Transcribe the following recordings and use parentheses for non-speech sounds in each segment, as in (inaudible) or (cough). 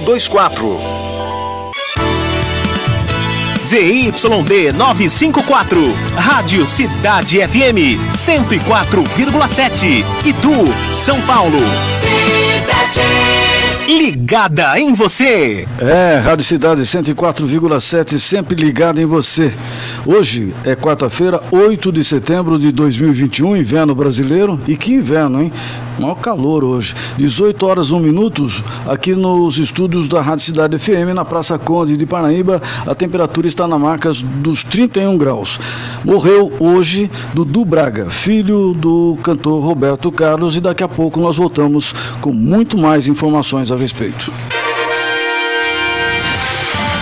024. ZYD 954, Rádio Cidade FM 104,7. Itu, São Paulo. Cidade. Ligada em você. É, Rádio Cidade 104,7, sempre ligada em você. Hoje é quarta-feira, 8 de setembro de 2021, inverno brasileiro. E que inverno, hein? Maior calor hoje. 18 horas 1 minutos aqui nos estúdios da Rádio Cidade FM, na Praça Conde de Paraíba. A temperatura está na marca dos 31 graus. Morreu hoje Dudu Braga, filho do cantor Roberto Carlos, e daqui a pouco nós voltamos com muito mais informações a respeito.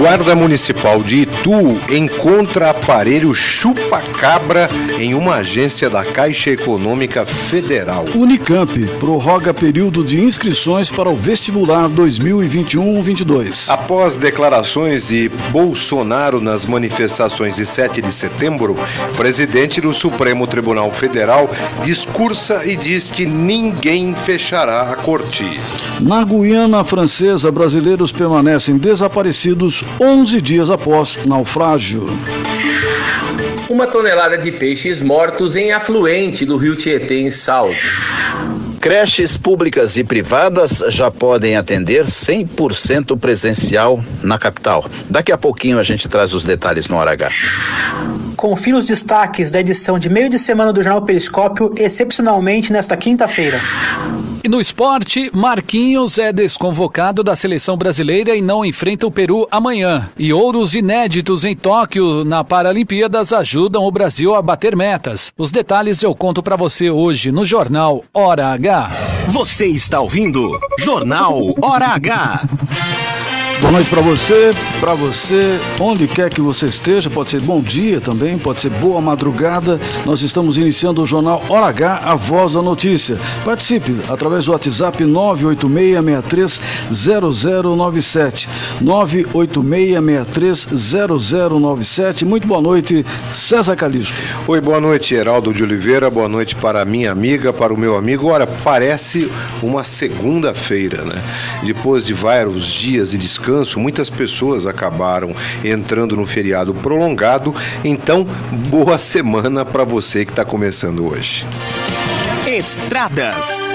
Guarda Municipal de Itu encontra aparelho chupa-cabra em uma agência da Caixa Econômica Federal. Unicamp prorroga período de inscrições para o vestibular 2021-22. Após declarações de Bolsonaro nas manifestações de 7 de setembro, presidente do Supremo Tribunal Federal discursa e diz que ninguém fechará a corte. Na Guiana Francesa, brasileiros permanecem desaparecidos 11 dias após naufrágio. Uma tonelada de peixes mortos em afluente do rio Tietê, em Salto. Creches públicas e privadas já podem atender 100% presencial na capital. Daqui a pouquinho a gente traz os detalhes no Hora H. Confira os destaques da edição de meio de semana do Jornal Periscópio, excepcionalmente nesta quinta-feira. E no esporte, Marquinhos é desconvocado da seleção brasileira e não enfrenta o Peru amanhã. E ouros inéditos em Tóquio na Paralimpíadas ajudam o Brasil a bater metas. Os detalhes eu conto para você hoje no Jornal Hora H. Você está ouvindo Jornal Hora H. Boa noite para você, para você, onde quer que você esteja, pode ser bom dia também, pode ser boa madrugada. Nós estamos iniciando o jornal Hora H, a voz da notícia. Participe através do WhatsApp 986630097. 986630097. Muito boa noite, César Calixto. Oi, boa noite, Heraldo de Oliveira. Boa noite para minha amiga, para o meu amigo. Ora, parece uma segunda-feira, né? Depois de vários dias de descanso, muitas pessoas acabaram entrando no feriado prolongado. Então, boa (laughs) semana para você que está começando hoje. Estradas.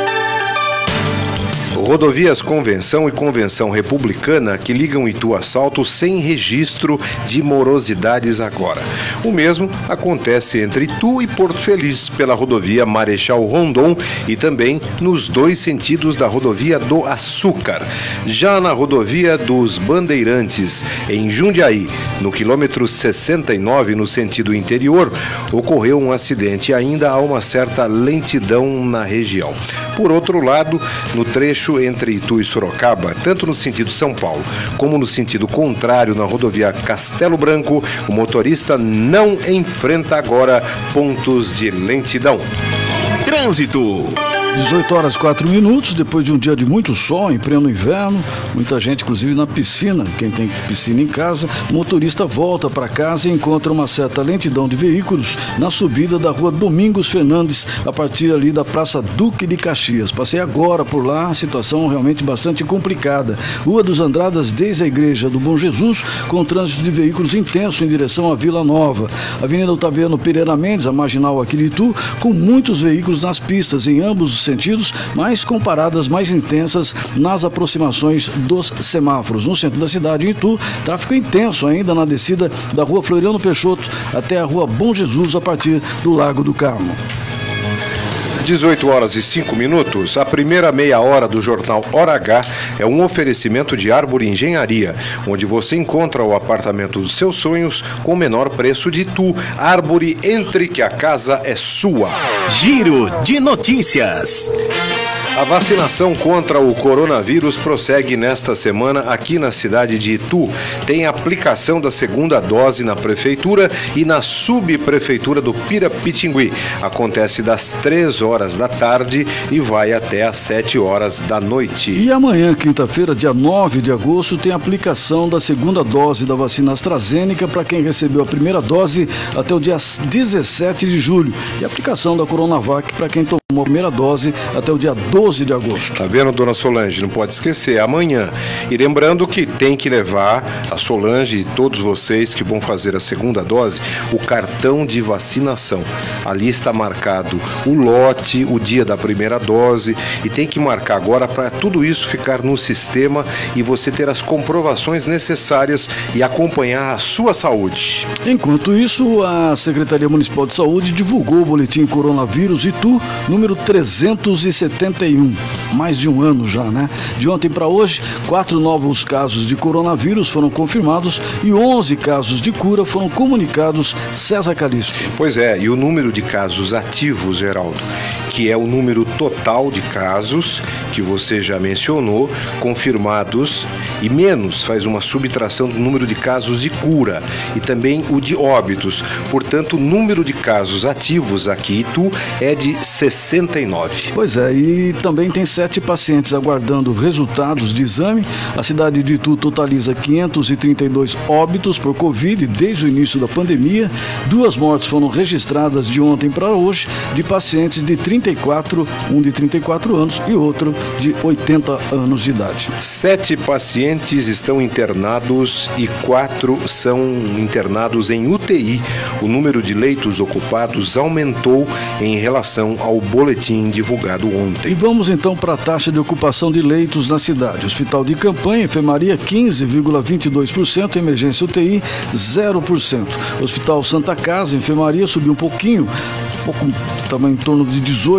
Rodovias Convenção e Convenção Republicana que ligam Itu a Salto sem registro de morosidades agora. O mesmo acontece entre Itu e Porto Feliz pela rodovia Marechal Rondon e também nos dois sentidos da rodovia do Açúcar. Já na rodovia dos Bandeirantes, em Jundiaí, no quilômetro 69 no sentido interior, ocorreu um acidente e ainda há uma certa lentidão na região. Por outro lado, no trecho entre Itu e Sorocaba, tanto no sentido São Paulo como no sentido contrário na rodovia Castelo Branco, o motorista não enfrenta agora pontos de lentidão. Trânsito. 18 horas 4 minutos, depois de um dia de muito sol, em pleno inverno, muita gente, inclusive na piscina, quem tem piscina em casa, o motorista volta para casa e encontra uma certa lentidão de veículos na subida da rua Domingos Fernandes, a partir ali da Praça Duque de Caxias. Passei agora por lá, situação realmente bastante complicada. Rua dos Andradas, desde a Igreja do Bom Jesus, com trânsito de veículos intenso em direção à Vila Nova. Avenida Otaviano Pereira Mendes, a marginal aqui de Itu, com muitos veículos nas pistas em ambos os sentidos, mas com paradas mais intensas nas aproximações dos semáforos. No centro da cidade, em Itu, tráfego intenso ainda na descida da rua Floriano Peixoto até a rua Bom Jesus, a partir do Lago do Carmo. 18 horas e 5 minutos, a primeira meia hora do jornal Hora H é um oferecimento de Árvore Engenharia, onde você encontra o apartamento dos seus sonhos com o menor preço de tu. Árvore, entre que a casa é sua. Giro de notícias. A vacinação contra o coronavírus prossegue nesta semana aqui na cidade de Itu. Tem aplicação da segunda dose na prefeitura e na subprefeitura do Pirapitingui. Acontece das 3 horas da tarde e vai até às 7 horas da noite. E amanhã, quinta-feira, dia 9 de agosto, tem aplicação da segunda dose da vacina AstraZeneca para quem recebeu a primeira dose até o dia 17 de julho. E aplicação da Coronavac para quem tomou a primeira dose até o dia 12 de agosto. Tá vendo, dona Solange? Não pode esquecer, amanhã. E lembrando que tem que levar a Solange e todos vocês que vão fazer a segunda dose o cartão de vacinação. Ali está marcado o lote, o dia da primeira dose e tem que marcar agora para tudo isso ficar no sistema e você ter as comprovações necessárias e acompanhar a sua saúde. Enquanto isso, a Secretaria Municipal de Saúde divulgou o boletim Coronavírus Itu número 371. Mais de um ano já, né? De ontem para hoje, quatro novos casos de coronavírus foram confirmados e 11 casos de cura foram comunicados. César Calixto. Pois é, e o número de casos ativos, Geraldo, que é o número total de casos que você já mencionou, confirmados, e menos faz uma subtração do número de casos de cura e também o de óbitos. Portanto, o número de casos ativos aqui, Itu, é de 69. Pois é, e também tem sete pacientes aguardando resultados de exame. A cidade de Itu totaliza 532 óbitos por Covid desde o início da pandemia. Duas mortes foram registradas de ontem para hoje de pacientes de 34, um de 34 anos e outro de 80 anos de idade. Sete pacientes estão internados e quatro são internados em UTI. O número de leitos ocupados aumentou em relação ao boletim divulgado ontem. E vamos então para a taxa de ocupação de leitos na cidade. Hospital de campanha, enfermaria 15,22%, emergência UTI 0%. Hospital Santa Casa, enfermaria subiu um pouquinho, um pouco, estava em torno de 18%,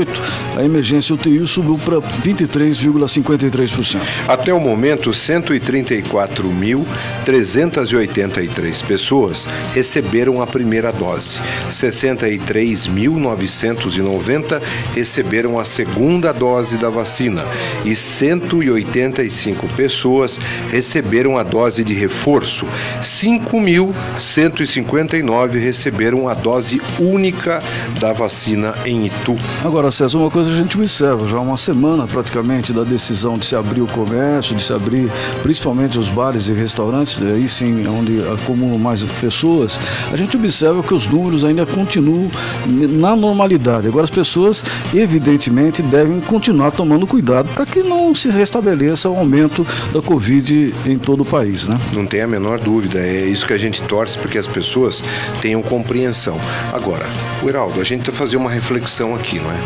a emergência UTI subiu para 23,53%. Até o momento, 134.383 pessoas receberam a primeira dose. 63.990 receberam a segunda dose da vacina e 185 pessoas receberam a dose de reforço. 5.159 receberam a dose única da vacina em Itu. Agora, César, uma coisa a gente observa, já uma semana praticamente da decisão de se abrir o comércio, de se abrir principalmente os bares e restaurantes, aí sim, onde acumulam mais pessoas, a gente observa que os números ainda continuam na normalidade. Agora, as pessoas, evidentemente, devem continuar tomando cuidado para que não se restabeleça o aumento da Covid em todo o país, né? Não tem a menor dúvida, é isso que a gente torce para que as pessoas tenham compreensão. Agora, o Heraldo, a gente que fazer uma reflexão aqui, não é?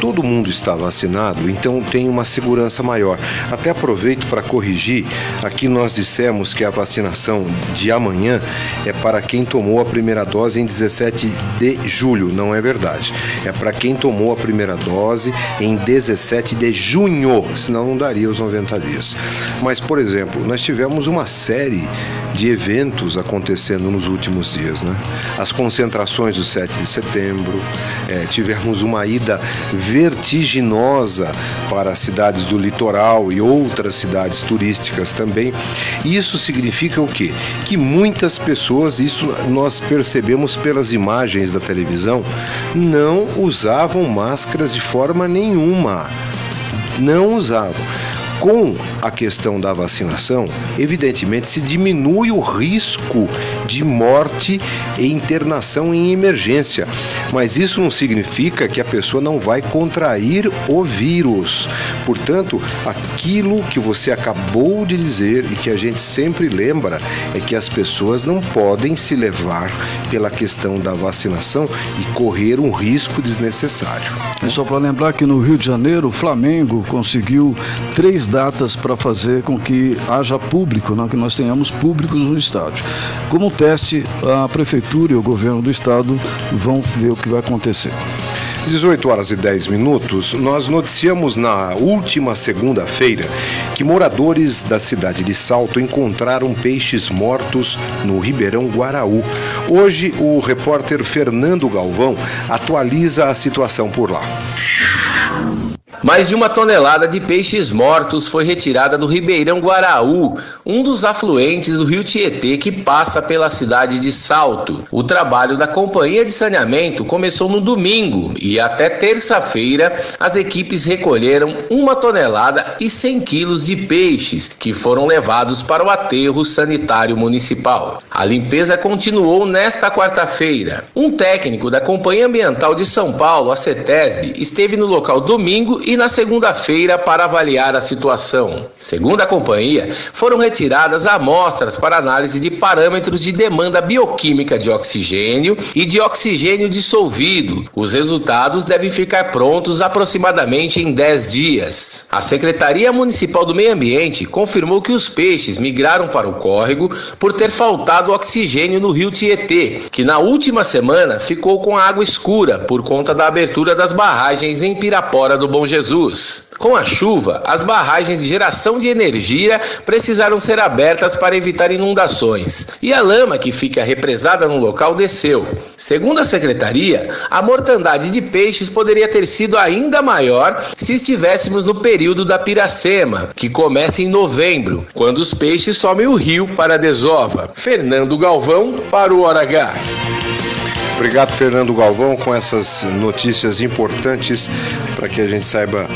todo mundo está vacinado, então tem uma segurança maior. Até aproveito para corrigir, aqui nós dissemos que a vacinação de amanhã é para quem tomou a primeira dose em 17 de julho, não é verdade. É para quem tomou a primeira dose em 17 de junho, senão não daria os 90 dias. Mas, por exemplo, nós tivemos uma série de eventos acontecendo nos últimos dias, né? As concentrações do 7 de setembro, é, tivemos uma ida vertiginosa para as cidades do litoral e outras cidades turísticas também. Isso significa o quê? Que muitas pessoas, isso nós percebemos pelas imagens da televisão, não usavam máscaras de forma nenhuma. Não usavam. Com a questão da vacinação, evidentemente se diminui o risco de morte e internação em emergência, mas isso não significa que a pessoa não vai contrair o vírus. Portanto, aquilo que você acabou de dizer e que a gente sempre lembra é que as pessoas não podem se levar pela questão da vacinação e correr um risco desnecessário. É só para lembrar que no Rio de Janeiro, o Flamengo conseguiu três datas para fazer com que haja público, né, que nós tenhamos públicos no estádio. Como teste, a prefeitura e o governo do estado vão ver o que vai acontecer. 18 horas e 10 minutos, nós noticiamos na última segunda-feira que moradores da cidade de Salto encontraram peixes mortos no Ribeirão Guaraú. Hoje, o repórter Fernando Galvão atualiza a situação por lá. Mais de uma tonelada de peixes mortos foi retirada do Ribeirão Guaraú, um dos afluentes do rio Tietê que passa pela cidade de Salto. O trabalho da Companhia de Saneamento começou no domingo e até terça-feira as equipes recolheram uma tonelada e 100 quilos de peixes que foram levados para o aterro sanitário municipal. A limpeza continuou nesta quarta-feira. Um técnico da Companhia Ambiental de São Paulo, a CETESB, esteve no local domingo e na segunda-feira para avaliar a situação. Segundo a companhia, foram retiradas amostras para análise de parâmetros de demanda bioquímica de oxigênio e de oxigênio dissolvido. Os resultados devem ficar prontos aproximadamente em 10 dias. A Secretaria Municipal do Meio Ambiente confirmou que os peixes migraram para o córrego por ter faltado oxigênio no rio Tietê, que na última semana ficou com água escura por conta da abertura das barragens em Pirapora do Bom Jesus. Jesus. Com a chuva, as barragens de geração de energia precisaram ser abertas para evitar inundações, e a lama que fica represada no local desceu. Segundo a secretaria, a mortandade de peixes poderia ter sido ainda maior se estivéssemos no período da piracema, que começa em novembro, quando os peixes somem o rio para a desova. Fernando Galvão para o Hora H. Obrigado, Fernando Galvão, com essas notícias importantes para que a gente saiba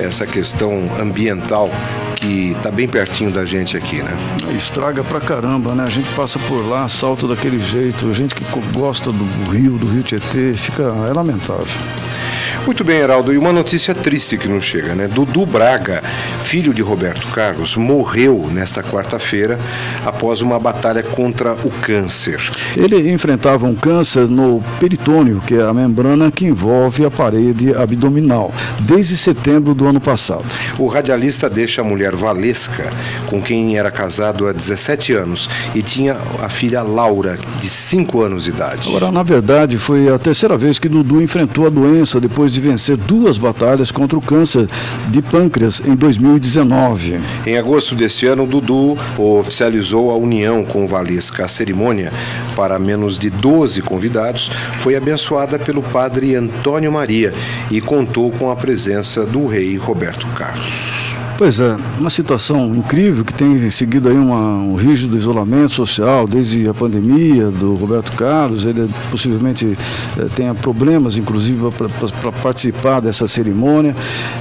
essa questão ambiental que está bem pertinho da gente aqui, né? Estraga pra caramba, né? A gente passa por lá, salta daquele jeito, a gente que gosta do rio, do rio Tietê, fica é lamentável. Muito bem, Heraldo, e uma notícia triste que nos chega, né? Dudu Braga, filho de Roberto Carlos, morreu nesta quarta-feira após uma batalha contra o câncer. Ele enfrentava um câncer no peritônio, que é a membrana que envolve a parede abdominal, desde setembro do ano passado. O radialista deixa a mulher Valesca, com quem era casado há 17 anos, e tinha a filha Laura, de 5 anos de idade. Agora, na verdade, foi a terceira vez que Dudu enfrentou a doença depois de vencer duas batalhas contra o câncer de pâncreas em 2019. Em agosto deste ano, Dudu oficializou a união com Valesca. A cerimônia, para menos de 12 convidados, foi abençoada pelo padre Antônio Maria e contou com a presença do rei Roberto Carlos. Pois é, uma situação incrível que tem seguido aí uma, um rígido isolamento social desde a pandemia do Roberto Carlos. Ele possivelmente eh, tenha problemas, inclusive, para participar dessa cerimônia.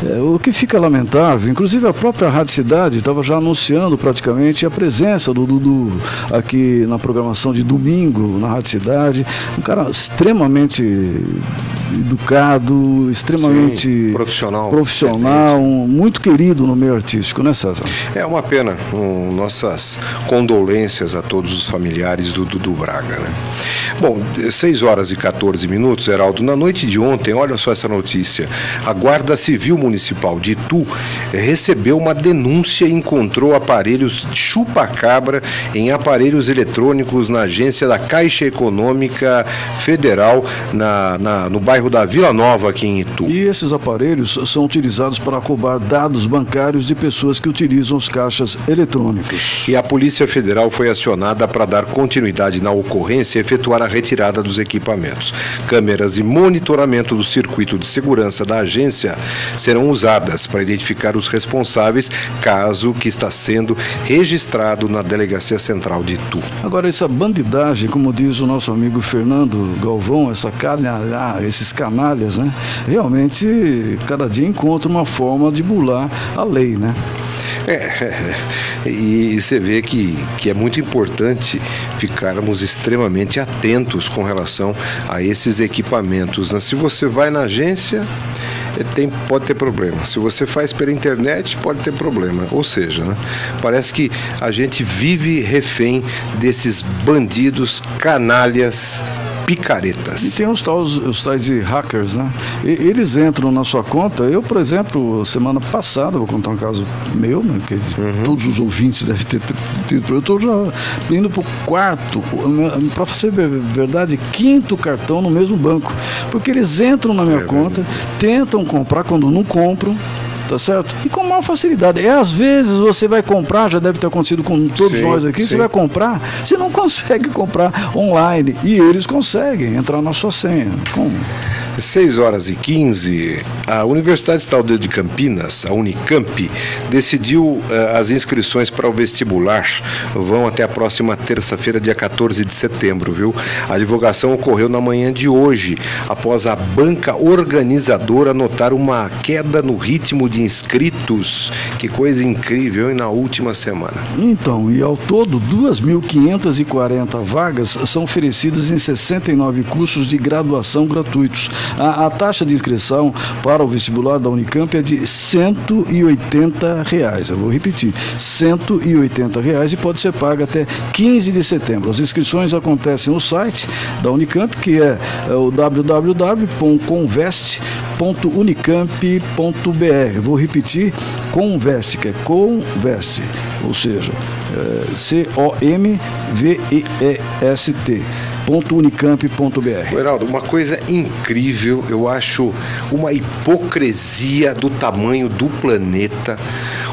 Eh, o que fica lamentável, inclusive a própria Rádio Cidade estava já anunciando praticamente a presença do Dudu aqui na programação de domingo na Rádio Cidade. Um cara extremamente educado, extremamente Sim, profissional, profissional um, muito querido no meio artístico, né, César? É uma pena. Um, nossas condolências a todos os familiares do Dudu Braga, né? Bom, 6 horas e 14 minutos, Heraldo. Na noite de ontem, olha só essa notícia. A Guarda Civil Municipal de Itu recebeu uma denúncia e encontrou aparelhos chupa-cabra em aparelhos eletrônicos na agência da Caixa Econômica Federal na, na no bairro bairro da Vila Nova, aqui em Itu. E esses aparelhos são utilizados para cobrar dados bancários de pessoas que utilizam os caixas eletrônicos. E a Polícia Federal foi acionada para dar continuidade na ocorrência e efetuar a retirada dos equipamentos. Câmeras e monitoramento do circuito de segurança da agência serão usadas para identificar os responsáveis, caso que está sendo registrado na Delegacia Central de Itu. Agora, essa bandidagem, como diz o nosso amigo Fernando Galvão, essa canalha, esses canalhas, né? Realmente, cada dia encontra uma forma de bular a lei, né? É, e você vê que, que é muito importante ficarmos extremamente atentos com relação a esses equipamentos. Né? Se você vai na agência, é, tem, pode ter problema. Se você faz pela internet, pode ter problema. Ou seja, né? parece que a gente vive refém desses bandidos canalhas picaretas. E tem os tais, os tais de hackers, né? E, eles entram na sua conta. Eu, por exemplo, semana passada, vou contar um caso meu, né? Que uhum. todos os ouvintes devem ter tido. Eu estou já indo para o quarto, para ser verdade, quinto cartão no mesmo banco. Porque eles entram na minha é conta, tentam comprar quando não compram tá certo? E com maior facilidade. É às vezes você vai comprar, já deve ter acontecido com todos sim, nós aqui, sim. você vai comprar, você não (laughs) consegue comprar online e eles conseguem entrar na sua senha. Como? 6 horas e 15, a Universidade Estadual de Campinas, a Unicamp, decidiu uh, as inscrições para o vestibular. Vão até a próxima terça-feira, dia 14 de setembro, viu? A divulgação ocorreu na manhã de hoje, após a banca organizadora notar uma queda no ritmo de inscritos. Que coisa incrível, hein? Na última semana. Então, e ao todo, 2.540 vagas são oferecidas em 69 cursos de graduação gratuitos. A, a, taxa de inscrição para o vestibular da Unicamp é de 180 reais. Eu vou repetir, 180 reais e pode ser paga até 15 de setembro. As inscrições acontecem no site da Unicamp, que é, é o www.convest.unicamp.br. Vou repetir, Convest, que é Convest, ou seja, é, C-O-M-V-E-S-T www.unicamp.br. Heraldo, uma coisa incrível, eu acho uma hipocrisia do tamanho do planeta.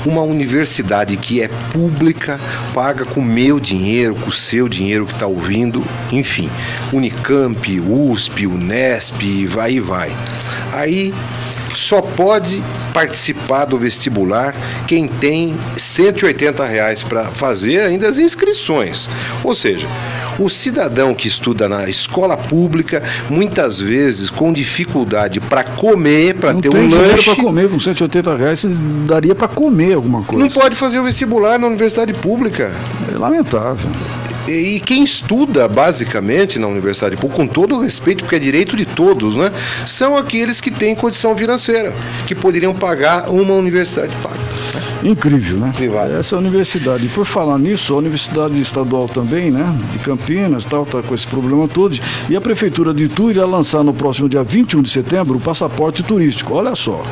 Uma universidade que é pública, paga com meu dinheiro, com o seu dinheiro que está ouvindo, enfim, Unicamp, USP, Unesp, vai e vai. Aí só pode participar do vestibular quem tem 180 reais para fazer ainda as inscrições. Ou seja, o cidadão que estuda na escola pública, muitas vezes com dificuldade para comer, para ter um lanche. para comer, com 180 reais daria para comer alguma coisa. Não pode fazer o vestibular na universidade pública. É lamentável. E quem estuda basicamente na universidade com todo o respeito, porque é direito de todos, né? São aqueles que têm condição financeira, que poderiam pagar uma universidade paga. Incrível, né? Privada. Essa universidade. E por falar nisso, a Universidade Estadual também, né? De Campinas, tal, tá com esse problema todo. E a Prefeitura de Itu irá lançar no próximo dia 21 de setembro o passaporte turístico. Olha só.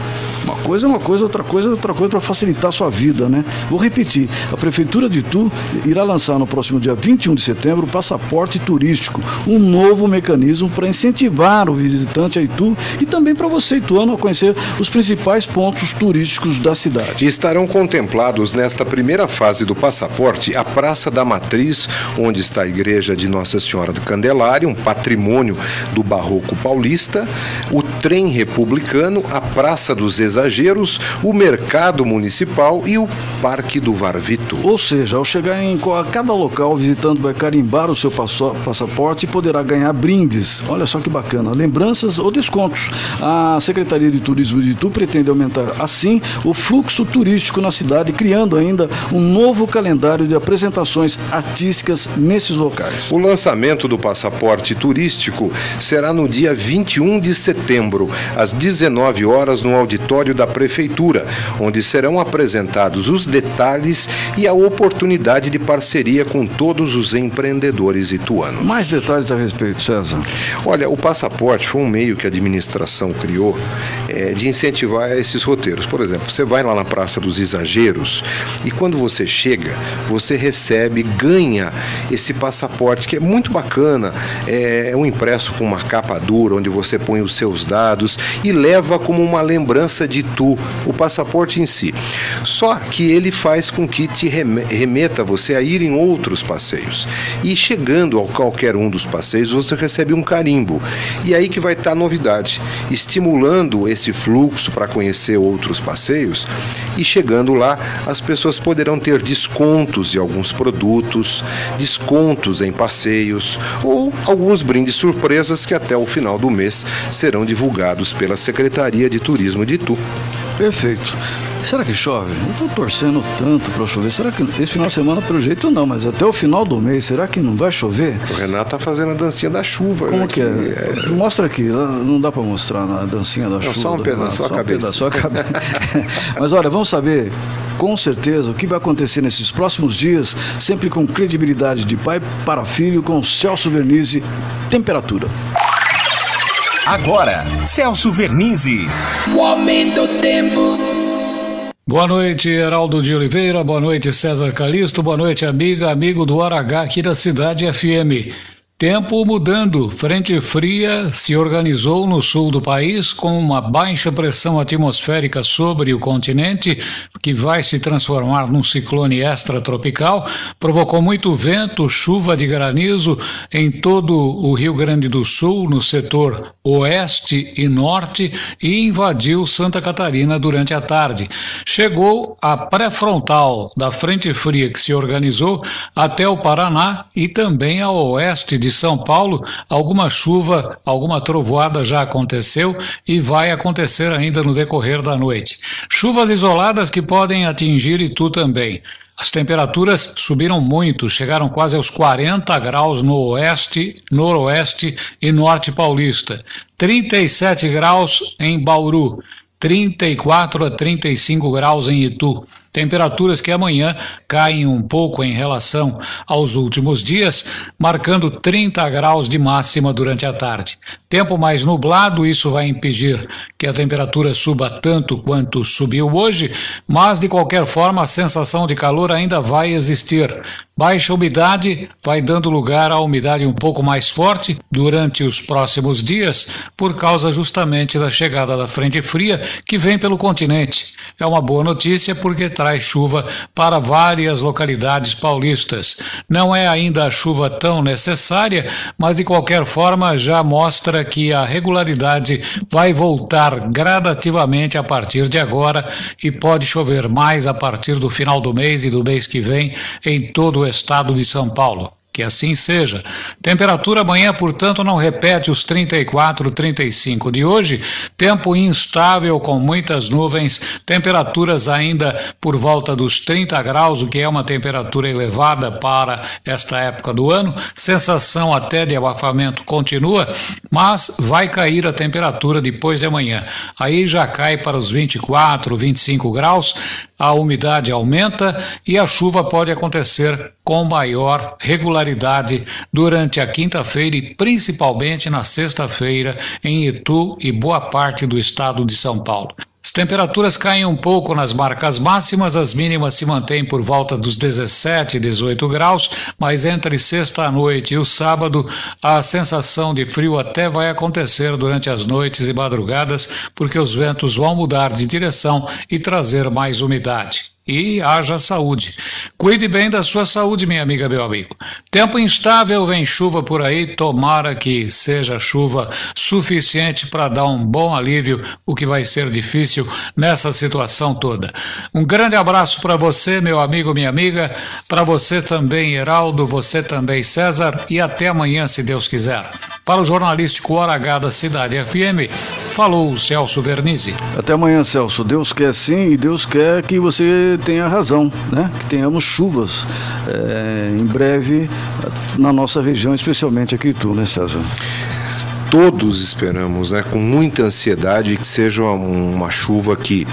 Uma coisa é uma coisa, outra coisa é outra coisa para facilitar a sua vida, né? Vou repetir. A Prefeitura de Itu irá lançar no próximo dia 21 de setembro o passaporte turístico, um novo mecanismo para incentivar o visitante a Itu e também para você, ituano, a conhecer os principais pontos turísticos da cidade. Estarão contemplados nesta primeira fase do passaporte a Praça da Matriz, onde está a Igreja de Nossa Senhora do Candelário, um patrimônio do Barroco paulista, o trem republicano, a Praça dos Exageros, o Mercado Municipal e o Parque do Varvito. Ou seja, ao chegar em cada local, o visitante vai carimbar o seu passaporte e poderá ganhar brindes. Olha só que bacana, lembranças ou descontos. A Secretaria de Turismo de Itu pretende aumentar assim o fluxo turístico na cidade, criando ainda um novo calendário de apresentações artísticas nesses locais. O lançamento do passaporte turístico será no dia 21 de setembro setembro, às 19 horas, no auditório da Prefeitura, onde serão apresentados os detalhes e a oportunidade de parceria com todos os empreendedores ituanos. Mais detalhes a respeito, César. Olha, o passaporte foi um meio que a administração criou é, de incentivar esses roteiros. Por exemplo, você vai lá na Praça dos Exageros e quando você chega, você recebe, ganha esse passaporte que é muito bacana. É, é um impresso com uma capa dura onde você põe os seus dados e leva como uma lembrança de tu o passaporte em si. Só que ele faz com que te remeta você a ir em outros passeios. E chegando a qualquer um dos passeios, você recebe um carimbo. E aí que vai estar a novidade, estimulando esse fluxo para conhecer outros passeios e chegando lá, as pessoas poderão ter descontos de alguns produtos, descontos em passeios ou alguns brindes surpresas que até o final do mês serão divulgados pela Secretaria de Turismo de Itu. Perfeito. Será que chove? Eu estou torcendo tanto para chover. Será que esse final de semana, pelo jeito, não, mas até o final do mês, será que não vai chover? O Renato tá fazendo a dancinha da chuva. Como que é? é? Mostra aqui, não dá para mostrar a dancinha da não, chuva. Só um pedaço, só a cabeça. Só a cabeça. mas olha, vamos saber com certeza o que vai acontecer nesses próximos dias, sempre com credibilidade de pai para filho, com Celso Vernizzi. Temperatura. Agora, Celso Vernizzi. O aumento do tempo. Boa noite, Heraldo de Oliveira. Boa noite, César Calixto. Boa noite, amiga, amigo do H aqui da Cidade FM. Tempo mudando. Frente fria se organizou no sul do país com uma baixa pressão atmosférica sobre o continente, que vai se transformar num ciclone extratropical. Provocou muito vento, chuva de granizo em todo o Rio Grande do Sul, no setor oeste e norte, e invadiu Santa Catarina durante a tarde. Chegou a pré-frontal da frente fria que se organizou até o Paraná e também ao oeste de são Paulo, alguma chuva, alguma trovoada já aconteceu e vai acontecer ainda no decorrer da noite. Chuvas isoladas que podem atingir Itu também. As temperaturas subiram muito, chegaram quase aos 40 graus no oeste, noroeste e norte paulista. 37 graus em Bauru, 34 a 35 graus em Itu. Temperaturas que amanhã caem um pouco em relação aos últimos dias, marcando 30 graus de máxima durante a tarde. Tempo mais nublado, isso vai impedir que a temperatura suba tanto quanto subiu hoje, mas de qualquer forma a sensação de calor ainda vai existir. Baixa umidade vai dando lugar à umidade um pouco mais forte durante os próximos dias, por causa justamente da chegada da frente fria que vem pelo continente. É uma boa notícia porque traz chuva para várias localidades paulistas. Não é ainda a chuva tão necessária, mas de qualquer forma já mostra que a regularidade vai voltar gradativamente a partir de agora e pode chover mais a partir do final do mês e do mês que vem em todo o estado de São Paulo. Que assim seja. Temperatura amanhã, portanto, não repete os 34, 35 de hoje. Tempo instável com muitas nuvens, temperaturas ainda por volta dos 30 graus, o que é uma temperatura elevada para esta época do ano. Sensação até de abafamento continua, mas vai cair a temperatura depois de amanhã. Aí já cai para os 24, 25 graus a umidade aumenta e a chuva pode acontecer com maior regularidade durante a quinta-feira e principalmente na sexta-feira em Itu e boa parte do estado de São Paulo. As temperaturas caem um pouco nas marcas máximas, as mínimas se mantêm por volta dos 17 e 18 graus, mas entre sexta noite e o sábado, a sensação de frio até vai acontecer durante as noites e madrugadas, porque os ventos vão mudar de direção e trazer mais umidade e haja saúde. Cuide bem da sua saúde, minha amiga, meu amigo. Tempo instável, vem chuva por aí, tomara que seja chuva suficiente para dar um bom alívio, o que vai ser difícil nessa situação toda. Um grande abraço para você, meu amigo, minha amiga, para você também, Heraldo, você também, César, e até amanhã, se Deus quiser. Para o jornalístico Hora H da Cidade FM, falou Celso Vernizzi. Até amanhã, Celso. Deus quer sim e Deus quer que você tenha razão, né? que tenhamos chuvas é, em breve na nossa região, especialmente aqui em Itu, né, César? Todos esperamos, né, com muita ansiedade, que seja uma chuva que,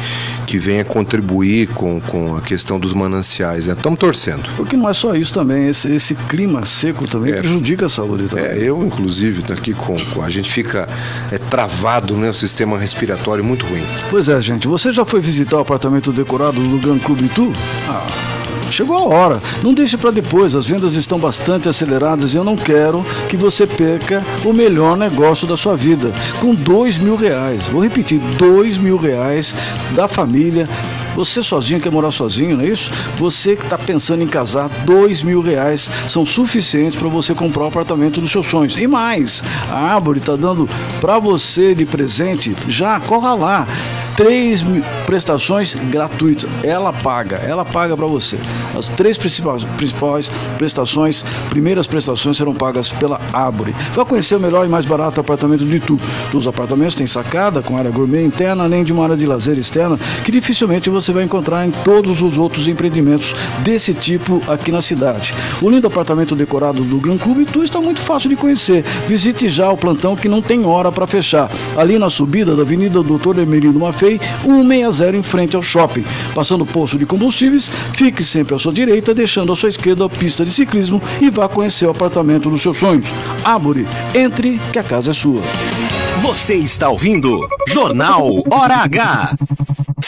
que venha contribuir com, com a questão dos mananciais. Estamos né? torcendo. Porque não é só isso também, esse, esse clima seco também é, prejudica a saúde. Também. É, eu, inclusive, aqui com, com, a gente fica é, travado, né, o sistema respiratório muito ruim. Pois é, gente. Você já foi visitar o apartamento decorado do Gran Clube Itu? Ah. Chegou a hora. Não deixe para depois. As vendas estão bastante aceleradas e eu não quero que você perca o melhor negócio da sua vida. Com dois mil reais. Vou repetir, dois mil reais da família você sozinho quer morar sozinho, não é isso? Você que está pensando em casar, dois mil reais são suficientes para você comprar o apartamento dos seus sonhos. E mais, a Árvore está dando para você de presente, já corra lá três prestações gratuitas. Ela paga, ela paga para você. As três principais, principais prestações, primeiras prestações serão pagas pela Árvore. Vá conhecer o melhor e mais barato apartamento de Itu. Dos apartamentos tem sacada com área gourmet interna, além de uma área de lazer externa, que dificilmente você vai encontrar em todos os outros empreendimentos desse tipo aqui na cidade. O lindo apartamento decorado do Gran Clube Itu está muito fácil de conhecer. Visite já o plantão que não tem hora para fechar. Ali na subida da Avenida Doutor Emerino Mafei, 160 em frente ao shopping. Passando o posto de combustíveis, fique sempre à sua direita, deixando à sua esquerda a pista de ciclismo e vá conhecer o apartamento dos seus sonhos. Ábore, entre que a casa é sua. Você está ouvindo Jornal Hora H.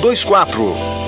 024.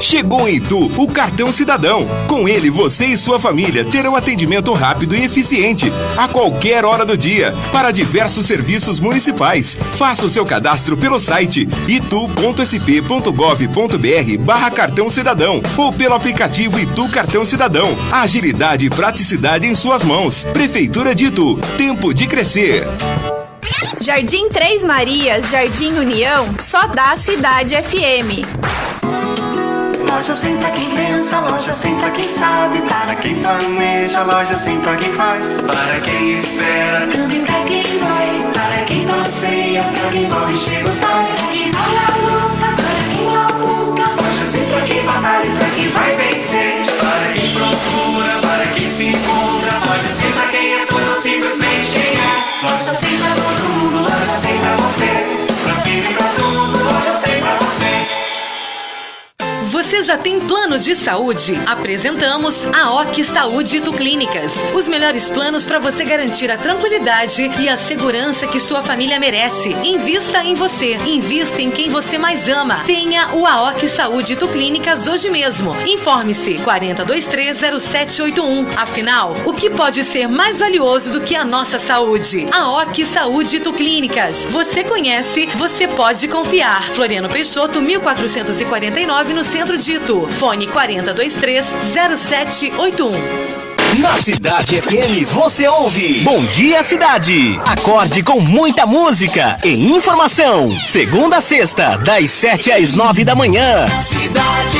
Chegou em Itu o cartão cidadão. Com ele, você e sua família terão atendimento rápido e eficiente a qualquer hora do dia para diversos serviços municipais. Faça o seu cadastro pelo site itu.sp.gov.br/barra cartão cidadão ou pelo aplicativo Itu Cartão Cidadão. Agilidade e praticidade em suas mãos. Prefeitura de Itu. Tempo de crescer. Jardim Três Marias, Jardim União, só dá Cidade FM. Loja sem pra quem pensa, loja sem pra quem sabe, para quem planeja, loja sem pra quem faz, para quem espera, também pra quem vai, para quem passeia, pra quem corre, chega ou sai, pra quem vai à luta, para quem luta, loja sem pra quem batalha, pra quem vai vencer, para quem procura, para quem se encontra, loja sem pra quem é tudo simplesmente quem é, loja sem pra todo mundo, loja sem pra você, pra cima e pra tudo, Você já tem plano de saúde? Apresentamos a OC Saúde do Clínicas. Os melhores planos para você garantir a tranquilidade e a segurança que sua família merece. Invista em você. Invista em quem você mais ama. Tenha o AOC Saúde do Clínicas hoje mesmo. Informe-se 40230781. Afinal, o que pode ser mais valioso do que a nossa saúde? A OC Saúde do Clínicas. Você conhece, você pode confiar. Floriano Peixoto, 1449 no centro Centro Dito. Fone 4023 0781. Na Cidade FM você ouve Bom Dia Cidade. Acorde com muita música e informação. Segunda a sexta, das 7 às 9 da manhã. Cidade.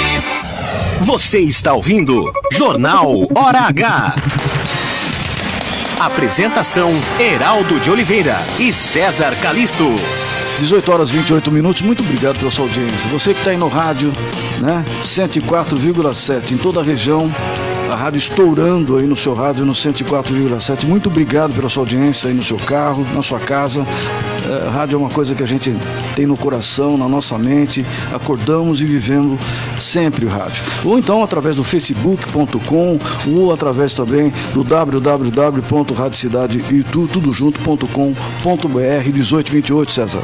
Você está ouvindo Jornal Hora H. Apresentação: Heraldo de Oliveira e César Calisto. 18 horas 28 minutos. Muito obrigado pela sua audiência. Você que está aí no rádio, né? 104,7 em toda a região. A rádio estourando aí no seu rádio no 104,7. Muito obrigado pela sua audiência aí no seu carro, na sua casa. É, rádio é uma coisa que a gente tem no coração, na nossa mente. Acordamos e vivendo sempre o rádio. Ou então através do facebook.com ou através também do www.radiocidadeitu, tudo junto.com.br 1828, César.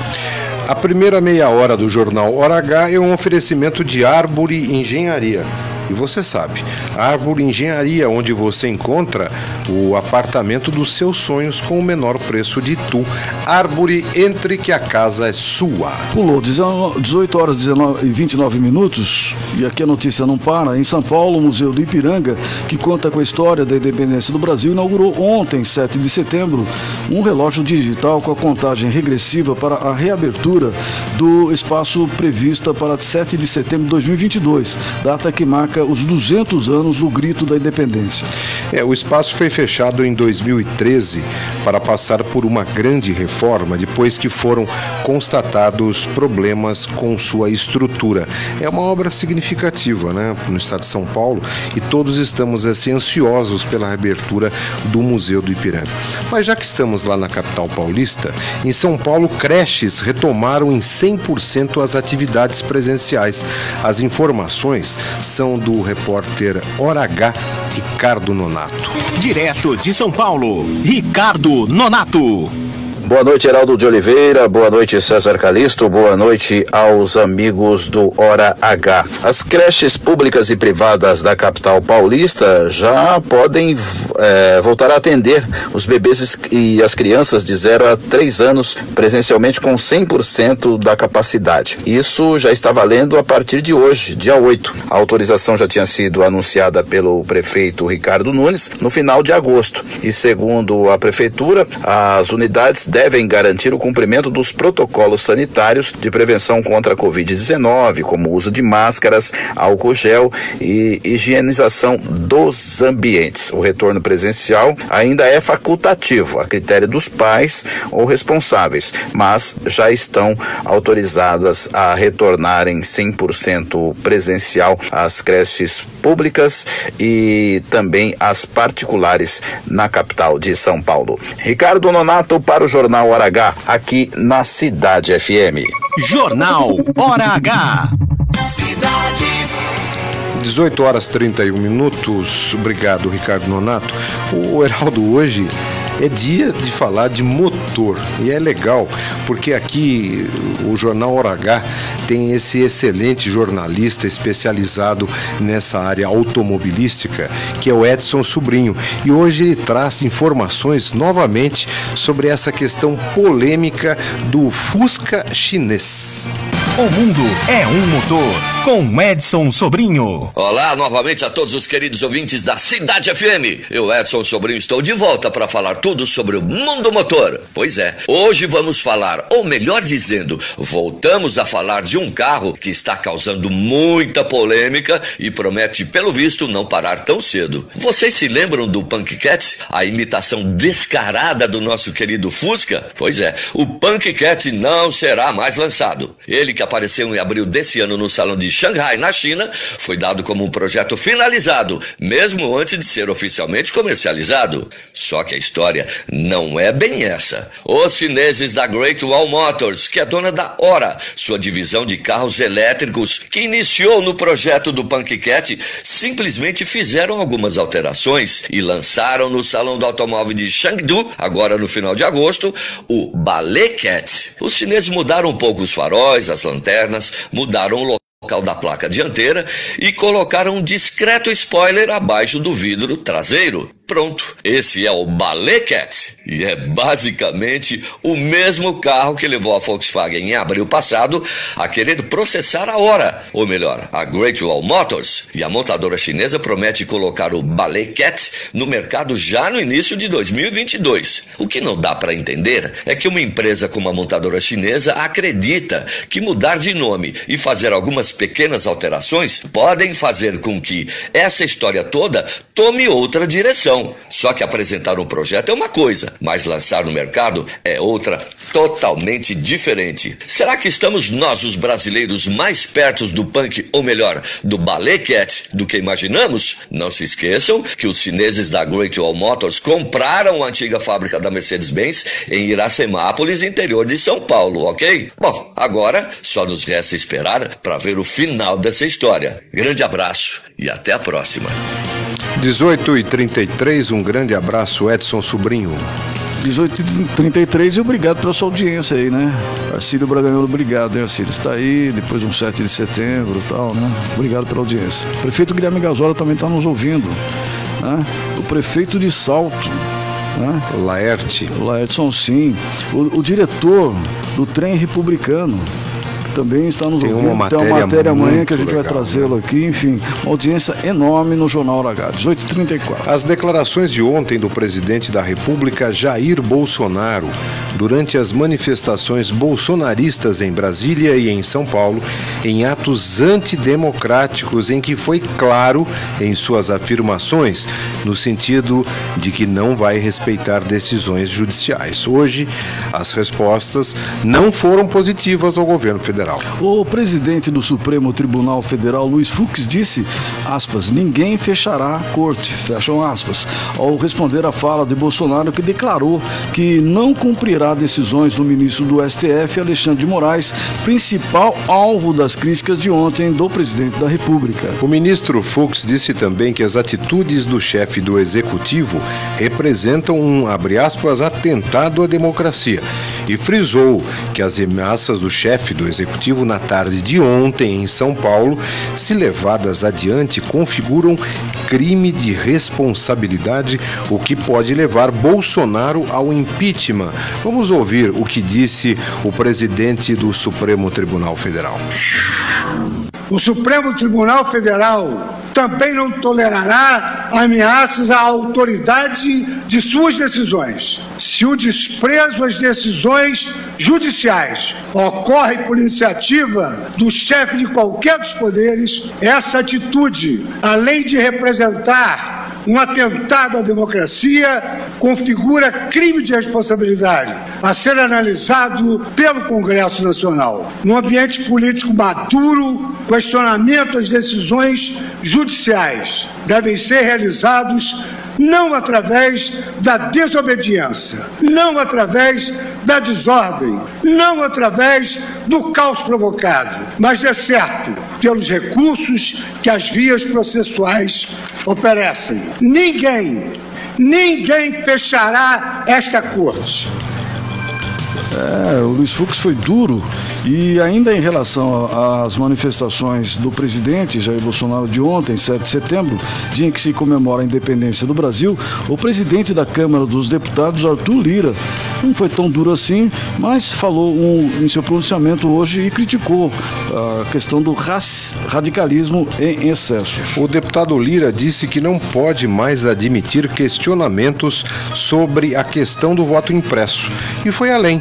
A primeira meia hora do jornal Hora H é um oferecimento de Árvore Engenharia. E você sabe, Árvore Engenharia, onde você encontra o apartamento dos seus sonhos com o menor preço de tu. Árvore, entre que a casa é sua. Pulou 18 horas e 29 minutos e aqui a notícia não para. Em São Paulo, o Museu do Ipiranga, que conta com a história da independência do Brasil, inaugurou ontem, 7 de setembro, um relógio digital com a contagem regressiva para a reabertura do espaço prevista para 7 de setembro de 2022, data que marca os 200 anos do grito da independência. É, o espaço foi fechado em 2013 para passar por uma grande reforma depois que foram constatados problemas com sua estrutura. É uma obra significativa, né, no estado de São Paulo e todos estamos assim ansiosos pela reabertura do Museu do Ipiranga. Mas já que estamos lá na capital paulista, em São Paulo creches retomaram em 100% as atividades presenciais. As informações são do do repórter Hora H, Ricardo Nonato. Direto de São Paulo, Ricardo Nonato. Boa noite, Heraldo de Oliveira. Boa noite, César Calisto. Boa noite aos amigos do Hora H. As creches públicas e privadas da capital paulista já podem é, voltar a atender os bebês e as crianças de 0 a 3 anos presencialmente com 100% da capacidade. Isso já está valendo a partir de hoje, dia 8. A autorização já tinha sido anunciada pelo prefeito Ricardo Nunes no final de agosto. E segundo a prefeitura, as unidades devem devem garantir o cumprimento dos protocolos sanitários de prevenção contra a Covid-19, como o uso de máscaras, álcool gel e higienização dos ambientes. O retorno presencial ainda é facultativo, a critério dos pais ou responsáveis, mas já estão autorizadas a retornarem 100% presencial às creches públicas e também às particulares na capital de São Paulo. Ricardo Nonato para o Jornal Jornal Hora H, aqui na Cidade FM. Jornal Hora H. Cidade 18 horas 31 minutos. Obrigado, Ricardo Nonato. O Heraldo hoje é dia de falar de motor. E é legal, porque aqui o jornal Hora H tem esse excelente jornalista especializado nessa área automobilística, que é o Edson Sobrinho. E hoje ele traz informações novamente sobre essa questão polêmica do Fusca chinês. O mundo é um motor, com Edson Sobrinho. Olá novamente a todos os queridos ouvintes da Cidade FM. Eu, Edson Sobrinho, estou de volta para falar tudo sobre o mundo motor. Pois é, hoje vamos falar, ou melhor dizendo, voltamos a falar de um carro que está causando muita polêmica e promete, pelo visto, não parar tão cedo. Vocês se lembram do Punk Cat? A imitação descarada do nosso querido Fusca? Pois é, o Punk Cat não será mais lançado. Ele que apareceu em abril desse ano no Salão de Xangai, na China, foi dado como um projeto finalizado, mesmo antes de ser oficialmente comercializado. Só que a história não é bem essa. Os chineses da Great Wall Motors, que é dona da Hora, sua divisão de carros elétricos, que iniciou no projeto do Cat, simplesmente fizeram algumas alterações e lançaram no Salão do Automóvel de Chengdu, agora no final de agosto, o Ballet Cat. Os chineses mudaram um pouco os faróis, as lanternas, mudaram o local da placa dianteira e colocaram um discreto spoiler abaixo do vidro traseiro. Pronto, esse é o Ballet Cat e é basicamente o mesmo carro que levou a Volkswagen em abril passado a querer processar a Hora, ou melhor, a Great Wall Motors. E a montadora chinesa promete colocar o Ballet Cat no mercado já no início de 2022. O que não dá para entender é que uma empresa como a montadora chinesa acredita que mudar de nome e fazer algumas pequenas alterações podem fazer com que essa história toda tome outra direção. Só que apresentar um projeto é uma coisa, mas lançar no mercado é outra totalmente diferente. Será que estamos nós, os brasileiros, mais perto do punk, ou melhor, do ballet cat, do que imaginamos? Não se esqueçam que os chineses da Great Wall Motors compraram a antiga fábrica da Mercedes-Benz em Iracemápolis, interior de São Paulo, ok? Bom, agora só nos resta esperar para ver o final dessa história. Grande abraço e até a próxima. 18 e 33, um grande abraço, Edson Sobrinho. 18h33 e obrigado pela sua audiência aí, né? Arcílio Braganholo, obrigado, hein, Arcílio? Está aí, depois de um 7 de setembro e tal, né? Obrigado pela audiência. O prefeito Guilherme Gasola também está nos ouvindo, né? O prefeito de Salto, né? Laerte. O Laertson, sim. O, o diretor do trem republicano, também está nos Tem ouvindo. uma Tem uma matéria amanhã que a gente vai legal, né? trazê-lo aqui. Enfim, uma audiência enorme no Jornal H, 18h34. As declarações de ontem do presidente da República, Jair Bolsonaro, durante as manifestações bolsonaristas em Brasília e em São Paulo, em atos antidemocráticos, em que foi claro em suas afirmações, no sentido de que não vai respeitar decisões judiciais. Hoje, as respostas não foram positivas ao governo federal. O presidente do Supremo Tribunal Federal, Luiz Fux, disse, aspas, ninguém fechará a corte, fecham aspas, ao responder à fala de Bolsonaro que declarou que não cumprirá decisões do ministro do STF, Alexandre de Moraes, principal alvo das críticas de ontem do presidente da República. O ministro Fux disse também que as atitudes do chefe do executivo representam um, abre aspas, atentado à democracia e frisou que as ameaças do chefe do executivo na tarde de ontem em São Paulo, se levadas adiante, configuram crime de responsabilidade, o que pode levar Bolsonaro ao impeachment. Vamos ouvir o que disse o presidente do Supremo Tribunal Federal. O Supremo Tribunal Federal também não tolerará ameaças à autoridade de suas decisões. Se o desprezo às decisões judiciais ocorre por iniciativa do chefe de qualquer dos poderes, essa atitude, além de representar um atentado à democracia, configura crime de responsabilidade a ser analisado pelo Congresso Nacional. No ambiente político maduro, questionamento às decisões judiciais devem ser realizados não através da desobediência, não através da desordem, não através do caos provocado, mas, de certo, pelos recursos que as vias processuais oferecem. Ninguém, ninguém fechará esta corte. É, o Luiz Fux foi duro e ainda em relação às manifestações do presidente Jair Bolsonaro de ontem, 7 de setembro, dia em que se comemora a independência do Brasil, o presidente da Câmara dos Deputados, Arthur Lira, não foi tão duro assim, mas falou um, em seu pronunciamento hoje e criticou a questão do radicalismo em excesso. O deputado Lira disse que não pode mais admitir questionamentos sobre a questão do voto impresso e foi além.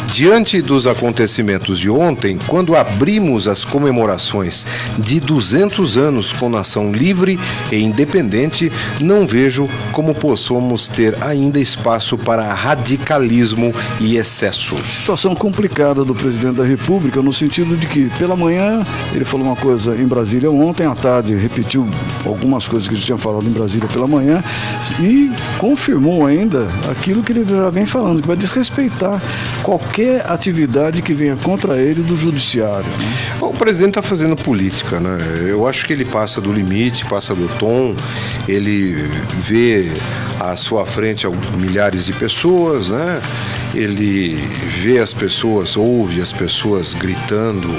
Diante dos acontecimentos de ontem, quando abrimos as comemorações de 200 anos com nação livre e independente, não vejo como possamos ter ainda espaço para radicalismo e excessos. Situação complicada do presidente da República, no sentido de que, pela manhã, ele falou uma coisa em Brasília ontem, à tarde repetiu algumas coisas que ele tinha falado em Brasília pela manhã e confirmou ainda aquilo que ele já vem falando, que vai desrespeitar qualquer atividade que venha contra ele do judiciário. né? O presidente está fazendo política, né? Eu acho que ele passa do limite, passa do tom, ele vê à sua frente milhares de pessoas, né? Ele vê as pessoas, ouve as pessoas gritando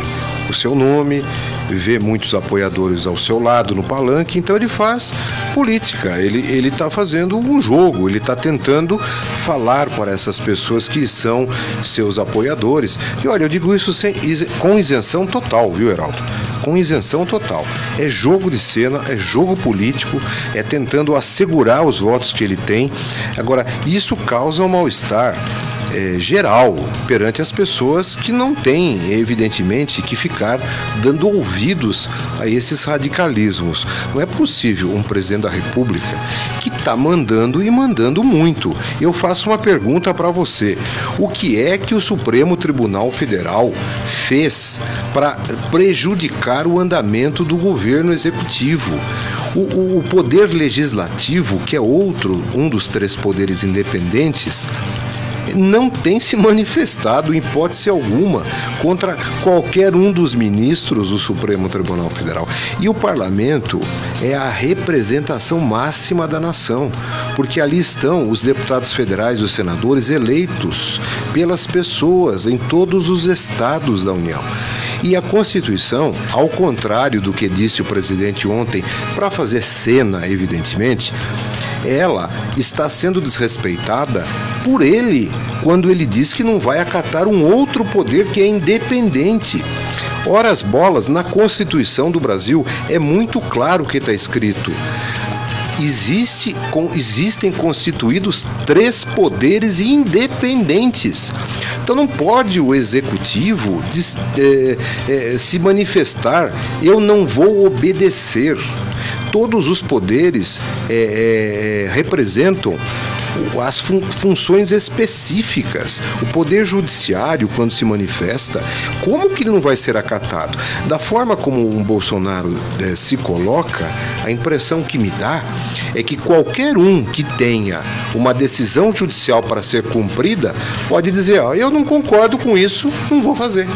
o seu nome, vê muitos apoiadores ao seu lado no palanque, então ele faz política, ele está fazendo um jogo, ele está tentando falar para essas pessoas que são seus apoiadores. E olha, eu digo isso sem, com isenção total, viu, Heraldo? Com isenção total. É jogo de cena, é jogo político, é tentando assegurar os votos que ele tem. Agora, isso causa um mal-estar eh, geral perante as pessoas que não têm, evidentemente, que ficar dando ouvidos a esses radicalismos. Não é possível um presidente da República que está mandando e mandando muito. Eu faço uma pergunta para você: o que é que o Supremo Tribunal Federal fez para prejudicar o andamento do governo executivo? O, o poder legislativo, que é outro, um dos três poderes independentes, não tem se manifestado, em hipótese alguma, contra qualquer um dos ministros do Supremo Tribunal Federal. E o parlamento é a representação máxima da nação, porque ali estão os deputados federais e os senadores eleitos pelas pessoas em todos os estados da União. E a Constituição, ao contrário do que disse o presidente ontem, para fazer cena, evidentemente, ela está sendo desrespeitada por ele quando ele diz que não vai acatar um outro poder que é independente. Ora, as bolas, na Constituição do Brasil é muito claro o que está escrito. Existe, com, existem constituídos três poderes independentes. Então não pode o executivo é, é, se manifestar, eu não vou obedecer. Todos os poderes é, representam as fun funções específicas. O poder judiciário, quando se manifesta, como que ele não vai ser acatado? Da forma como o Bolsonaro é, se coloca, a impressão que me dá é que qualquer um que tenha uma decisão judicial para ser cumprida pode dizer: ó, eu não concordo com isso, não vou fazer.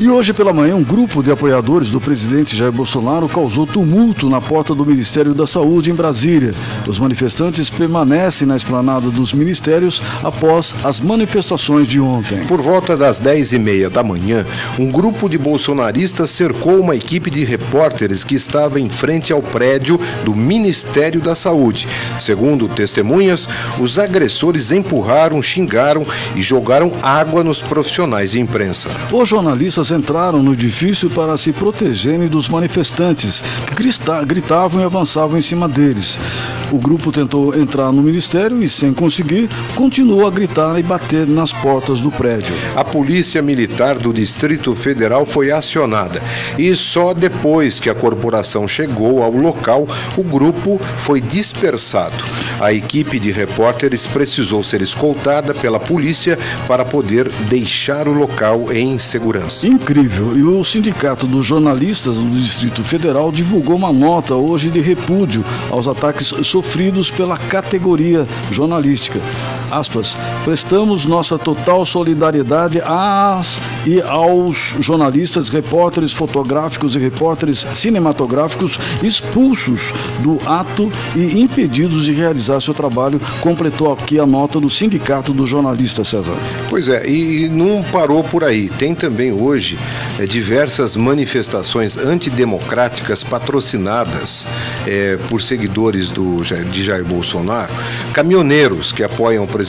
E hoje pela manhã, um grupo de apoiadores do presidente Jair Bolsonaro causou tumulto na porta do Ministério da Saúde em Brasília. Os manifestantes permanecem na esplanada dos ministérios após as manifestações de ontem. Por volta das 10h30 da manhã, um grupo de bolsonaristas cercou uma equipe de repórteres que estava em frente ao prédio do Ministério da Saúde. Segundo testemunhas, os agressores empurraram, xingaram e jogaram água nos profissionais de imprensa. Os jornalistas entraram no edifício para se protegerem dos manifestantes que gritavam e avançavam em cima deles. O grupo tentou entrar no ministério e, sem conseguir, continuou a gritar e bater nas portas do prédio. A Polícia Militar do Distrito Federal foi acionada e só depois que a corporação chegou ao local, o grupo foi dispersado. A equipe de repórteres precisou ser escoltada pela polícia para poder deixar o local em segurança. Incrível! E o Sindicato dos Jornalistas do Distrito Federal divulgou uma nota hoje de repúdio aos ataques sofridos pela categoria jornalística. Aspas, prestamos nossa total solidariedade às e aos jornalistas, repórteres fotográficos e repórteres cinematográficos expulsos do ato e impedidos de realizar seu trabalho, completou aqui a nota do Sindicato dos Jornalistas, César. Pois é, e não parou por aí. Tem também hoje é, diversas manifestações antidemocráticas patrocinadas é, por seguidores do de Jair Bolsonaro, caminhoneiros que apoiam o presidente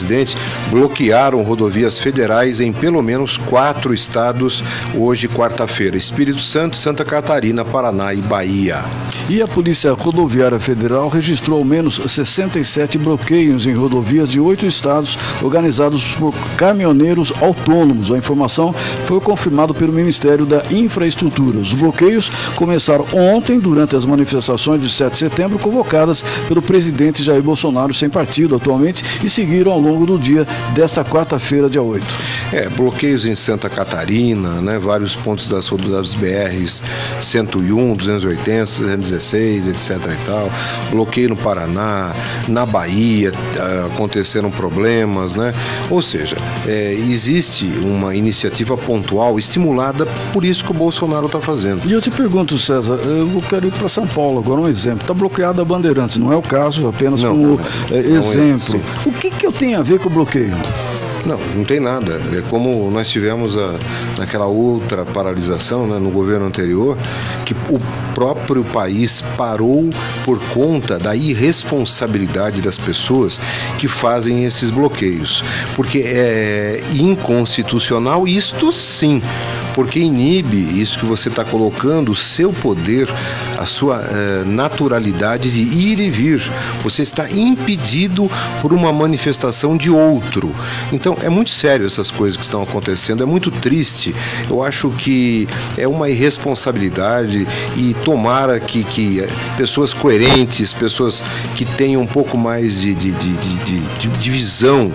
bloquearam rodovias federais em pelo menos quatro estados hoje, quarta-feira: Espírito Santo, Santa Catarina, Paraná e Bahia. E a Polícia Rodoviária Federal registrou ao menos 67 bloqueios em rodovias de oito estados organizados por caminhoneiros autônomos. A informação foi confirmada pelo Ministério da Infraestrutura. Os bloqueios começaram ontem durante as manifestações de 7 de setembro convocadas pelo presidente Jair Bolsonaro sem partido atualmente e seguiram ao longo do dia desta quarta-feira, dia 8. É, bloqueios em Santa Catarina, né, vários pontos das rodovias BRs 101, 280, 216, etc e tal. Bloqueio no Paraná, na Bahia ah, aconteceram problemas, né? Ou seja, é, existe uma iniciativa pontual estimulada por isso que o Bolsonaro está fazendo. E eu te pergunto, César, eu quero ir para São Paulo agora, um exemplo. Está bloqueada a Bandeirantes, não é o caso? apenas não, como é, exemplo. o que, que eu tenho a ver com o bloqueio? Não, não tem nada. É como nós tivemos a, naquela outra paralisação né, no governo anterior, que o próprio país parou por conta da irresponsabilidade das pessoas que fazem esses bloqueios. Porque é inconstitucional, isto sim, porque inibe isso que você está colocando, o seu poder, a sua eh, naturalidade de ir e vir. Você está impedido por uma manifestação de outro. Então é muito sério essas coisas que estão acontecendo, é muito triste. Eu acho que é uma irresponsabilidade e tomara que, que eh, pessoas coerentes, pessoas que tenham um pouco mais de, de, de, de, de, de visão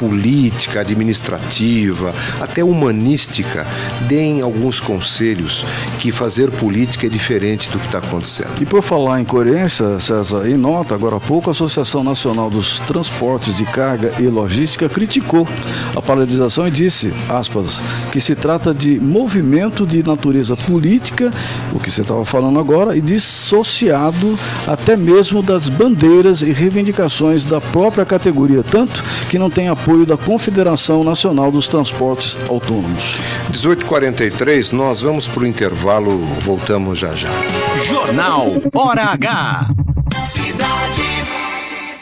política, administrativa, até humanística, deem alguns conselhos que fazer política é diferente do que está acontecendo. E por falar em coerência, César, em nota, agora há pouco, a Associação Nacional dos Transportes de Carga e Logística criticou a paralisação e disse, aspas, que se trata de movimento de natureza política, o que você estava falando agora, e dissociado até mesmo das bandeiras e reivindicações da própria categoria, tanto que não tem apoio apoio da Confederação Nacional dos Transportes Autônomos. 18h43, nós vamos para o intervalo, voltamos já já. Jornal Hora H.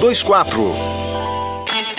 24.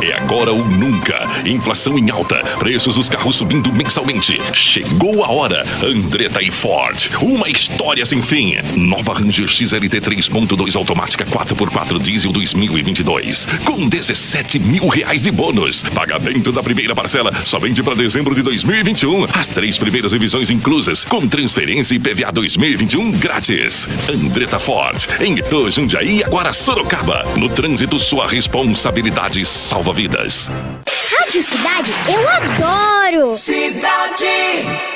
É agora ou nunca. Inflação em alta, preços dos carros subindo mensalmente. Chegou a hora. Andretta e Ford. Uma história sem fim. Nova Ranger XLT 3.2 automática 4x4 diesel 2022. Com 17 mil reais de bônus. Pagamento da primeira parcela somente para dezembro de 2021. As três primeiras revisões inclusas. Com transferência e PVA 2021 grátis. Andretta Ford. Em Itu, Jundiaí agora Sorocaba. No trânsito, sua responsabilidade salva vidas. Rádio Cidade, eu adoro! Cidade!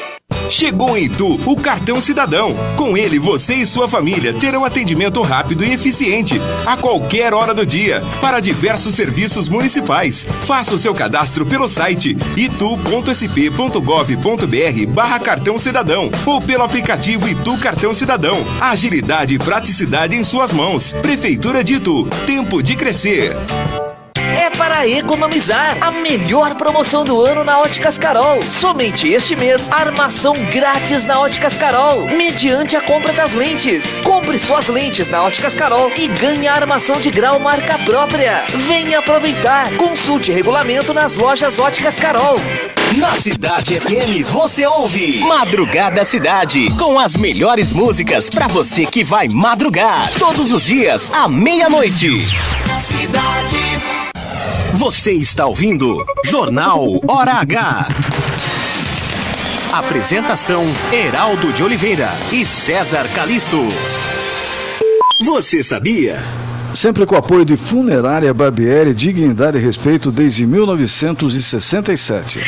Chegou em Itu o cartão cidadão. Com ele, você e sua família terão atendimento rápido e eficiente a qualquer hora do dia para diversos serviços municipais. Faça o seu cadastro pelo site itu.sp.gov.br barra cartão cidadão ou pelo aplicativo Itu Cartão Cidadão. Agilidade e praticidade em suas mãos. Prefeitura de Itu. Tempo de crescer é para economizar. A melhor promoção do ano na Óticas Carol. Somente este mês, armação grátis na Óticas Carol, mediante a compra das lentes. Compre suas lentes na Óticas Carol e ganhe a armação de grau marca própria. Venha aproveitar. Consulte regulamento nas lojas Óticas Carol. Na Cidade FM você ouve Madrugada Cidade, com as melhores músicas para você que vai madrugar todos os dias à meia-noite. Cidade você está ouvindo Jornal Hora H. Apresentação: Heraldo de Oliveira e César Calisto. Você sabia? Sempre com o apoio de Funerária Barbieri, Dignidade e Respeito desde 1967.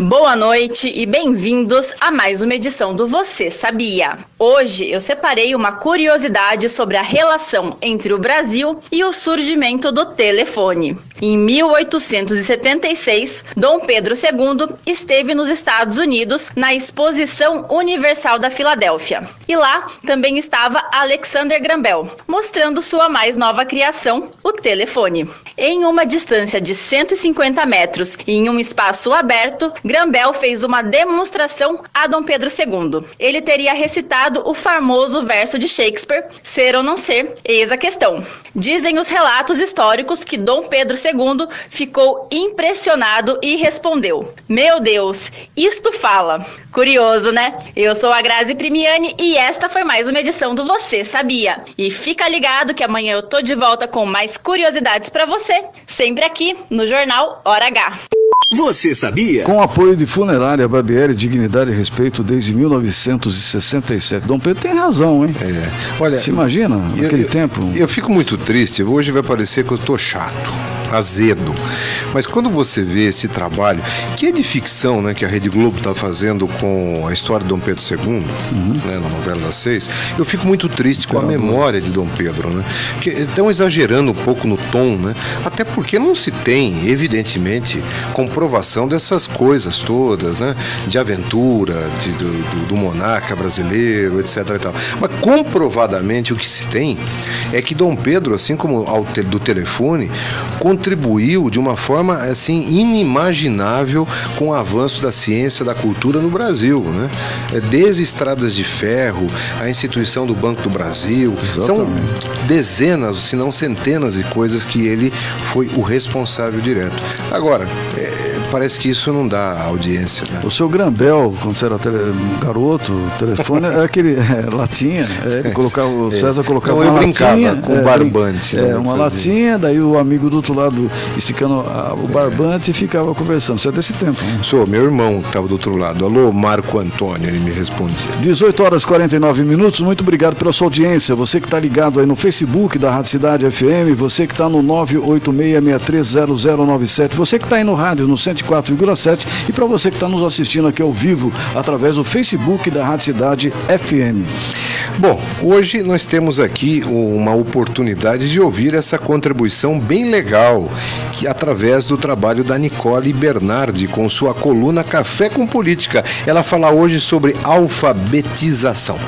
Boa noite e bem-vindos a mais uma edição do Você Sabia. Hoje eu separei uma curiosidade sobre a relação entre o Brasil e o surgimento do telefone. Em 1876, Dom Pedro II esteve nos Estados Unidos na Exposição Universal da Filadélfia. E lá também estava Alexander Graham Bell, mostrando sua mais nova criação, o telefone. Em uma distância de 150 metros e em um espaço aberto, Graham Bell fez uma demonstração a Dom Pedro II. Ele teria recitado o famoso verso de Shakespeare, ser ou não ser, eis a questão. Dizem os relatos históricos que Dom Pedro II ficou impressionado e respondeu: Meu Deus, isto fala. Curioso, né? Eu sou a Grazi Primiani e esta foi mais uma edição do Você Sabia. E fica ligado que amanhã eu tô de volta com mais curiosidades para você, sempre aqui no Jornal Hora H. Você sabia? Com apoio de Funerária Barbieri, Dignidade e Respeito desde 1967. Dom Pedro tem razão, hein? É. Olha, Você imagina, naquele eu, tempo? Eu fico muito triste. Hoje vai parecer que eu estou chato. Azedo. Mas quando você vê esse trabalho, que é de ficção, né, que a Rede Globo está fazendo com a história de Dom Pedro II, né, na novela das seis, eu fico muito triste com a memória de Dom Pedro, né? Que estão exagerando um pouco no tom, né? Até porque não se tem, evidentemente, comprovação dessas coisas todas, né? De aventura, de, do, do, monarca brasileiro, etc. E tal. Mas comprovadamente o que se tem é que Dom Pedro, assim como ao do telefone, contribuiu de uma forma assim inimaginável com o avanço da ciência, da cultura no Brasil, né? É, Desde estradas de ferro, a instituição do Banco do Brasil, são dezenas, se não centenas de coisas que ele foi o responsável direto. Agora, é, parece que isso não dá audiência. Né? O seu Grambel, quando você era tele- garoto, o telefone era aquele é, latinha. é, ele colocava, o É. César colocava Não, eu uma brincava latinha. com é, barbante, É, né, uma fazia. latinha, daí o amigo do outro lado esticando a- o barbante e ficava conversando. Você é desse tempo, né? Sou meu irmão que estava do outro lado. Alô, Marco Antônio, ele me respondia. 18 horas e 49 minutos, muito obrigado pela sua audiência. Você que está ligado aí no Facebook da Rádio Cidade FM, você que está no 986630097, você que está aí no rádio no 104,7 e para você que está nos assistindo aqui ao vivo através do Facebook da Rádio Cidade FM. Bom, hoje nós temos aqui uma oportunidade de ouvir essa contribuição bem legal, que através do trabalho da Nicole Bernardi com sua coluna Café com Política. Ela fala hoje sobre alfabetização.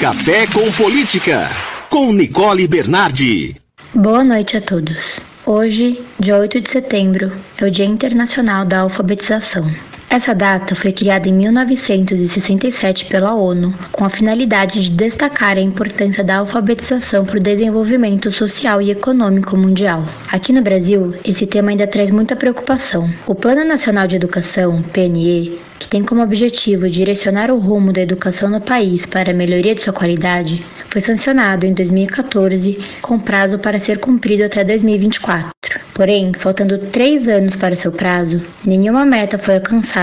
Café com Política, com Nicole Bernardi. Boa noite a todos. Hoje, dia 8 de setembro, é o Dia Internacional da Alfabetização. Essa data foi criada em 1967 pela ONU, com a finalidade de destacar a importância da alfabetização para o desenvolvimento social e econômico mundial. Aqui no Brasil, esse tema ainda traz muita preocupação. O Plano Nacional de Educação, PNE, que tem como objetivo direcionar o rumo da educação no país para a melhoria de sua qualidade, foi sancionado em 2014, com prazo para ser cumprido até 2024. Porém, faltando três anos para seu prazo, nenhuma meta foi alcançada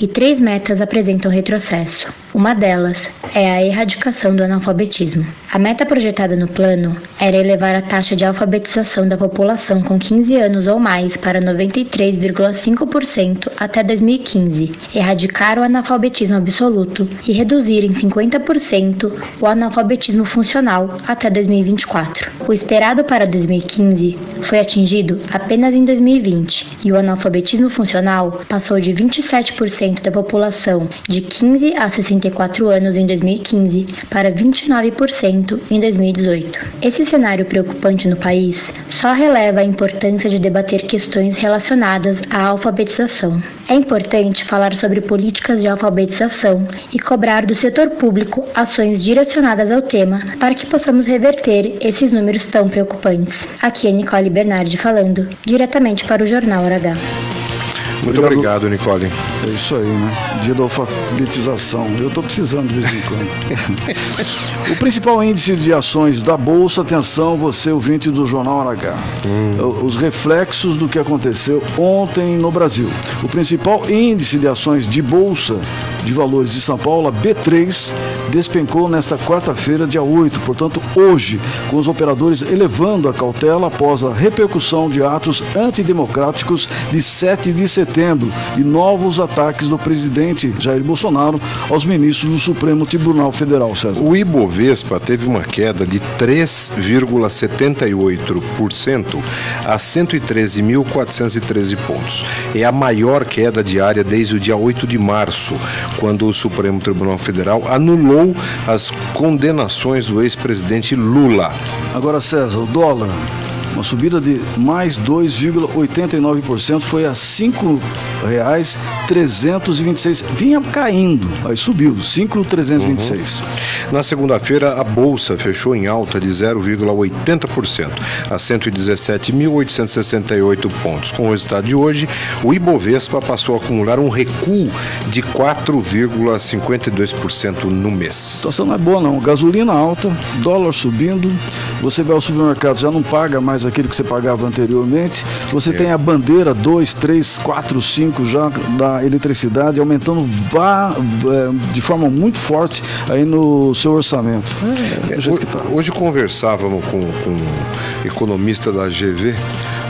e três metas apresentam retrocesso. Uma delas é a erradicação do analfabetismo. A meta projetada no plano era elevar a taxa de alfabetização da população com 15 anos ou mais para 93,5% até 2015, erradicar o analfabetismo absoluto e reduzir em 50% o analfabetismo funcional até 2024. O esperado para 2015 foi atingido apenas em 2020 e o analfabetismo funcional passou de 27% da população de 15 a 64 anos em 2015 para 29% em 2018. Esse cenário preocupante no país só releva a importância de debater questões relacionadas à alfabetização. É importante falar sobre políticas de alfabetização e cobrar do setor público ações direcionadas ao tema para que possamos reverter esses números tão preocupantes. Aqui é Nicole Bernardi falando, diretamente para o Jornal Hora H. Muito obrigado, Nicole. É isso aí, né? Dia da alfabetização. Eu estou precisando de vez em quando. (laughs) o principal índice de ações da Bolsa, atenção, você ouvinte do Jornal Hora H. Os reflexos do que aconteceu ontem no Brasil. O principal índice de ações de Bolsa de Valores de São Paulo, a B3, despencou nesta quarta-feira, dia 8, portanto, hoje, com os operadores elevando a cautela após a repercussão de atos antidemocráticos de 7 de setembro e novos ataques do presidente Jair Bolsonaro aos ministros do Supremo Tribunal Federal, César. O Ibovespa teve uma queda de 3,78% a 113.413 pontos. É a maior queda diária desde o dia 8 de março, quando o Supremo Tribunal Federal anulou as condenações do ex-presidente Lula. Agora, César, o dólar, uma subida de mais 2,89%, foi a R$ 5,326. Vinha caindo, aí subiu, 5,326. Na segunda-feira, a bolsa fechou em alta de 0,80% a 117.868 pontos. Com o resultado de hoje, o Ibovespa passou a acumular um recuo de 4,52% no mês. A situação não é boa não. Gasolina alta, dólar subindo, você vai ao supermercado, já não paga mais aquilo que você pagava anteriormente. Você tem a bandeira 2, 3, 4, 5 já da eletricidade aumentando vá, é, de forma muito forte aí no seu orçamento. É, do jeito que tá. Hoje conversávamos com, com um economista da GV,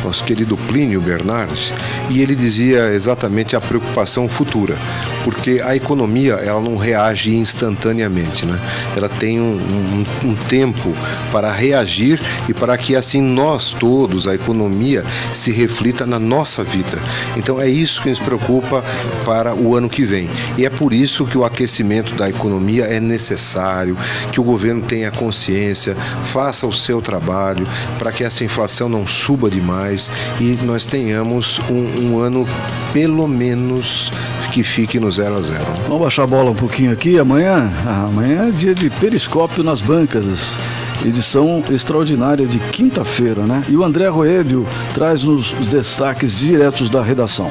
nosso querido Plínio Bernardes, e ele dizia exatamente a preocupação futura, porque a economia ela não reage instantaneamente, né? Ela tem um, um, um tempo para reagir e para que assim nós todos, a economia, se reflita na nossa vida. Então é isso que nos preocupa para o ano que vem. E é por isso que o aquecimento da economia é necessário, que o governo tenha consciência, faça o seu trabalho para que essa inflação não suba demais e nós tenhamos um, um ano pelo menos que fique no zero a zero. Vamos baixar a bola um pouquinho aqui. Amanhã, amanhã é dia de periscópio nas bancas. Edição extraordinária de quinta-feira, né? E o André Roelho traz os destaques diretos da redação.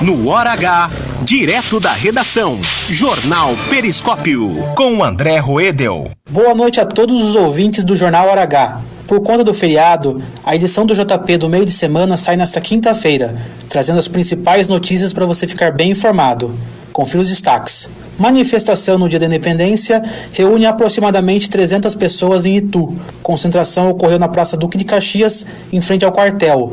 No Hora H, direto da redação, Jornal Periscópio, com André Roedel. Boa noite a todos os ouvintes do Jornal Hora H. Por conta do feriado, a edição do JP do meio de semana sai nesta quinta-feira, trazendo as principais notícias para você ficar bem informado. Confira os destaques. Manifestação no Dia da Independência reúne aproximadamente 300 pessoas em Itu. Concentração ocorreu na Praça Duque de Caxias, em frente ao quartel.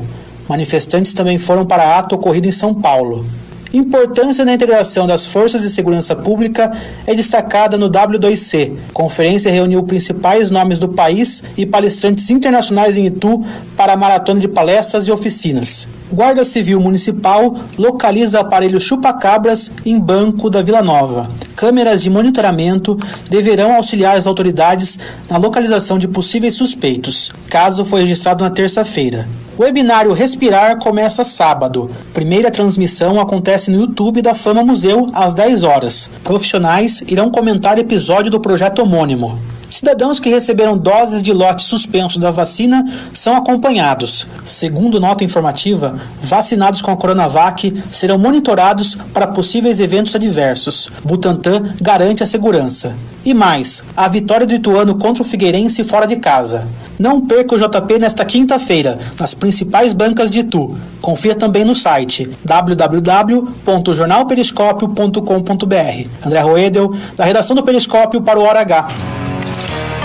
Manifestantes também foram para ato ocorrido em São Paulo. Importância na integração das forças de segurança pública é destacada no W2C. Conferência reuniu principais nomes do país e palestrantes internacionais em Itu para a maratona de palestras e oficinas. Guarda Civil Municipal localiza aparelho chupa-cabras em banco da Vila Nova. Câmeras de monitoramento deverão auxiliar as autoridades na localização de possíveis suspeitos. Caso foi registrado na terça-feira. O webinário Respirar começa sábado. Primeira transmissão acontece no YouTube da Fama Museu às 10 horas. Profissionais irão comentar episódio do projeto homônimo. Cidadãos que receberam doses de lote suspenso da vacina são acompanhados. Segundo nota informativa, vacinados com a Coronavac serão monitorados para possíveis eventos adversos. Butantan garante a segurança. E mais, a vitória do Ituano contra o Figueirense fora de casa. Não perca o JP nesta quinta-feira, nas principais bancas de Itu. Confira também no site www.jornalperiscópio.com.br. André Roedel, da redação do Periscópio para o Hora H.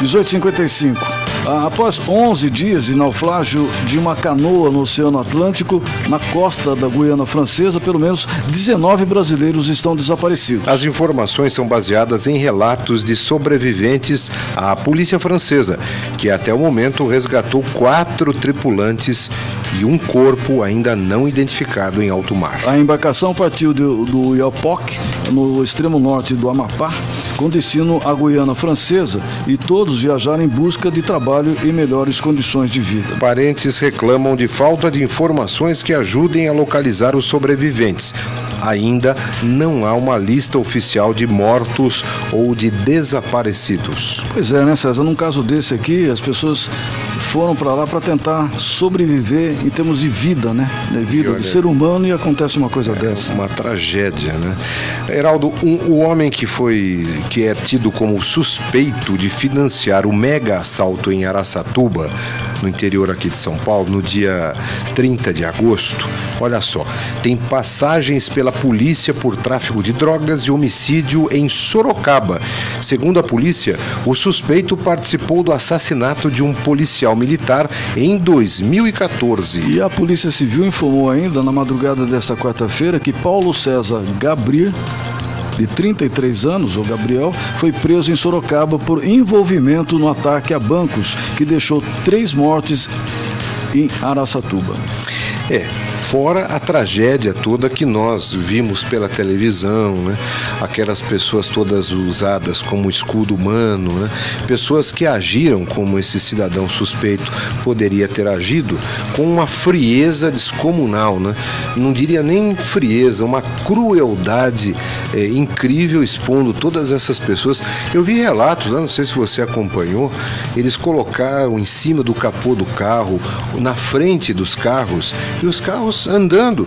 1855. Ah, Após 11 dias de naufrágio de uma canoa no Oceano Atlântico, na costa da Guiana Francesa, pelo menos 19 brasileiros estão desaparecidos. As informações são baseadas em relatos de sobreviventes à polícia francesa, que até o momento resgatou quatro tripulantes e um corpo ainda não identificado em alto mar. A embarcação partiu do, do Iapoc, no extremo norte do Amapá, com destino à Guiana Francesa, e todos viajaram em busca de trabalho e melhores condições de vida. Parentes reclamam de falta de informações que ajudem a localizar os sobreviventes. Ainda não há uma lista oficial de mortos ou de desaparecidos. Pois é, né, César? Num caso desse aqui, as pessoas foram para lá para tentar sobreviver em termos de vida, né? De vida olha- de ser humano e acontece uma coisa dessa. Uma tragédia, né? Heraldo, um- o homem que foi que é tido como suspeito de financiar o mega assalto em Araçatuba, no interior aqui de São Paulo, no dia 30 de agosto, olha só, tem passagens pela polícia por tráfico de drogas e homicídio em Sorocaba. Segundo a polícia, o suspeito participou do assassinato de um policial militar em 2014. E a Polícia Civil informou ainda na madrugada desta quarta-feira que Paulo César Gabriel, de 33 anos, o Gabriel, foi preso em Sorocaba por envolvimento no ataque a bancos que deixou três mortes em Araçatuba. É, fora a tragédia toda que nós vimos pela televisão, né? Aquelas pessoas todas usadas como escudo humano, né? Pessoas que agiram como esse cidadão suspeito poderia ter agido com uma frieza descomunal, né? Não diria nem frieza, uma crueldade é, incrível expondo todas essas pessoas. Eu vi relatos, né? não sei se você acompanhou, eles colocaram em cima do capô do carro, na frente dos carros, e os carros andando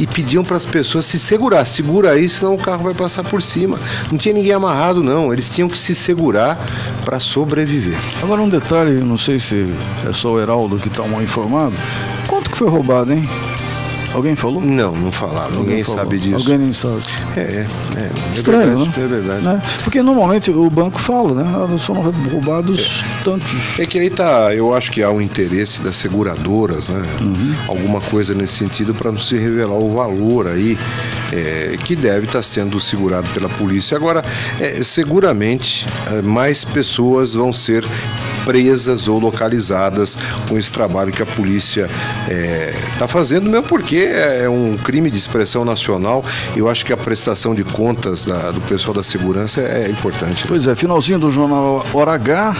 e pediam para as pessoas se segurar, segura aí, senão o carro vai passar por cima. Não tinha ninguém amarrado, não. Eles tinham que se segurar para sobreviver. Agora um detalhe, não sei se é só o Heraldo que está mal informado. Quanto que foi roubado, hein? Alguém falou? Não, não falaram. Ninguém falou. sabe disso. Alguém nem sabe. É, é. é Estranho, verdade, né? É verdade. Né? Porque normalmente o banco fala, né? Ah, Foram roubados tantos. É que aí tá, eu acho que há um interesse das seguradoras, né? Uhum. Alguma coisa nesse sentido para não se revelar o valor aí é, que deve estar sendo segurado pela polícia. Agora, é, seguramente é, mais pessoas vão ser presas ou localizadas com esse trabalho que a polícia está fazendo, mesmo porque é um crime de expressão nacional. Eu acho que a prestação de contas da- do pessoal da segurança é importante. Pois é, finalzinho do jornal Hora H.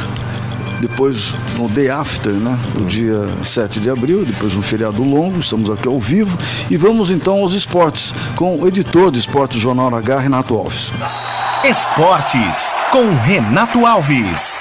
Depois no day after, né? O dia 7 de abril, depois um feriado longo, estamos aqui ao vivo. E vamos então aos esportes, com o editor de esportes do Jornal H, Renato Alves. Esportes com Renato Alves.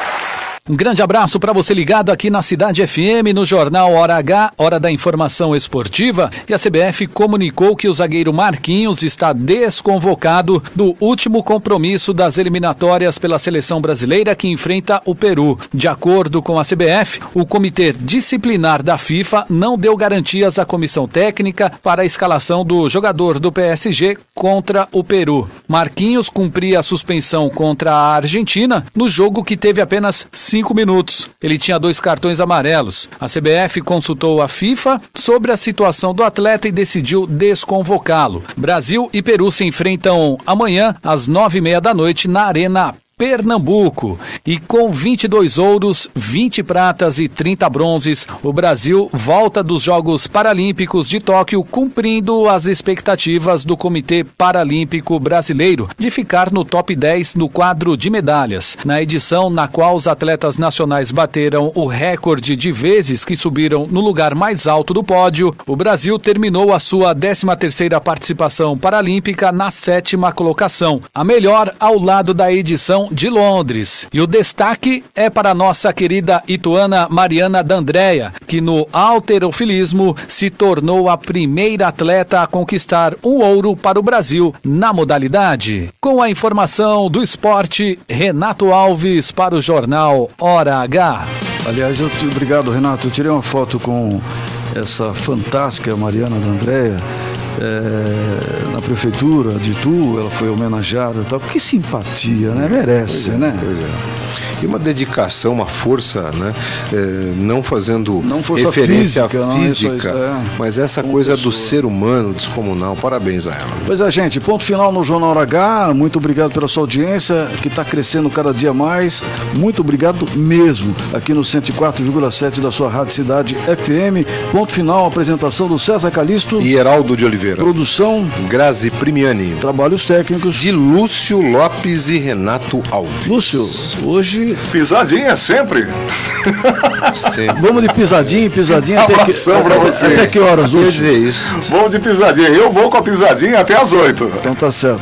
Um grande abraço para você ligado aqui na Cidade FM, no Jornal Hora H, Hora da Informação Esportiva. E a CBF comunicou que o zagueiro Marquinhos está desconvocado do último compromisso das eliminatórias pela seleção brasileira que enfrenta o Peru. De acordo com a CBF, o Comitê Disciplinar da FIFA não deu garantias à comissão técnica para a escalação do jogador do PSG contra o Peru. Marquinhos cumpria a suspensão contra a Argentina no jogo que teve apenas cinco minutos. Ele tinha dois cartões amarelos. A CBF consultou a FIFA sobre a situação do atleta e decidiu desconvocá-lo. Brasil e Peru se enfrentam amanhã às nove e meia da noite na Arena Pernambuco. E com 22 ouros, 20 pratas e 30 bronzes, o Brasil volta dos Jogos Paralímpicos de Tóquio, cumprindo as expectativas do Comitê Paralímpico Brasileiro de ficar no top 10 no quadro de medalhas. Na edição na qual os atletas nacionais bateram o recorde de vezes que subiram no lugar mais alto do pódio, o Brasil terminou a sua 13ª participação paralímpica na sétima colocação, a melhor ao lado da edição de Londres. E o destaque é para nossa querida ituana Mariana D'Andrea, que no alterofilismo se tornou a primeira atleta a conquistar um ouro para o Brasil na modalidade. Com a informação do esporte, Renato Alves para o jornal Hora H. Aliás, eu obrigado, Renato. Eu tirei uma foto com essa fantástica Mariana D'Andrea. é, na prefeitura de Itu, ela foi homenageada e tal. Que simpatia, né? Merece, né? Pois é. E uma dedicação, uma força, né? É, não fazendo Não força referência física, à não, física, isso é. mas essa coisa do ser humano descomunal. Parabéns a ela. Pois é, gente, ponto final no Jornal Hora H. Muito obrigado pela sua audiência, que está crescendo cada dia mais. Muito obrigado mesmo, aqui no 104,7 da sua Rádio Cidade FM. Ponto final, apresentação do César Calisto. E Heraldo de Oliveira. Produção Grazi Primiani. Trabalhos técnicos. De Lúcio Lopes e Renato Alves. Lúcio, hoje. Pisadinha sempre. Vamos de pisadinha, pisadinha até que, Abração pra até, vocês. até que horas, Lúcio? Vamos de pisadinha. Eu vou com a pisadinha até as 8. Então tá certo.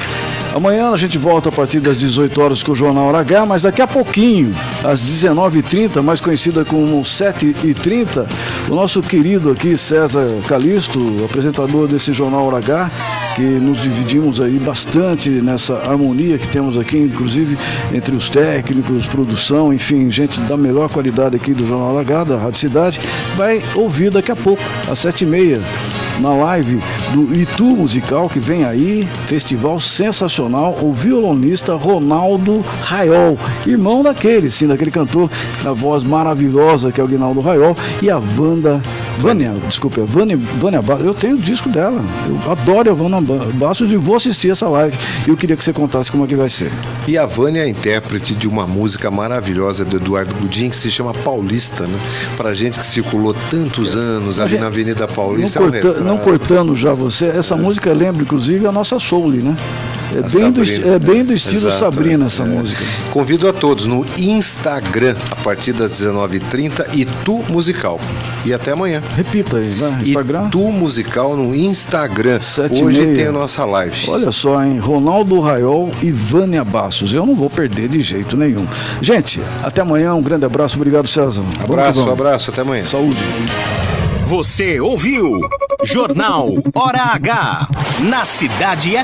Amanhã a gente volta a partir das 18 horas com o Jornal H, mas daqui a pouquinho, às 19h30, mais conhecida como 7h30, o nosso querido aqui, César Calisto, apresentador desse Jornal H, que nos dividimos aí bastante nessa harmonia que temos aqui, inclusive entre os técnicos, produção, enfim, gente da melhor qualidade aqui do Jornal H, da Rádio Cidade, vai ouvir daqui a pouco, às 7h30 na live do Itu Musical que vem aí, festival sensacional, o violonista Ronaldo Raiol, irmão daquele, sim, daquele cantor, a voz maravilhosa que é o Guinaldo Raiol, e a Wanda, Vânia, desculpa, é Vânia, Vânia Ba- eu tenho o disco dela, eu adoro a Vânia Ba- Bastos e vou assistir essa live, e eu queria que você contasse como é que vai ser. E a Vânia é intérprete de uma música maravilhosa do Eduardo Gudim que se chama Paulista, né? Pra gente que circulou tantos anos ali na Avenida Não, Paulista. é um corta- não retrato. cortando já você, essa música lembra inclusive a nossa Soul, né? É A bem, do, é bem do estilo Exato, Sabrina é. essa É. música. Convido a todos no Instagram, a partir das 19h30, Itu Musical. E até amanhã. Repita aí, né? Instagram. Itu Musical no Instagram. Sete e Hoje tem a nossa live. Olha só, hein? Ronaldo Raiol e Vânia Bassos. Eu não vou perder de jeito nenhum. Gente, até amanhã. Um grande abraço. Obrigado, César. Abraço, vamos. abraço, até amanhã. Saúde. Você ouviu Jornal Hora H na Cidade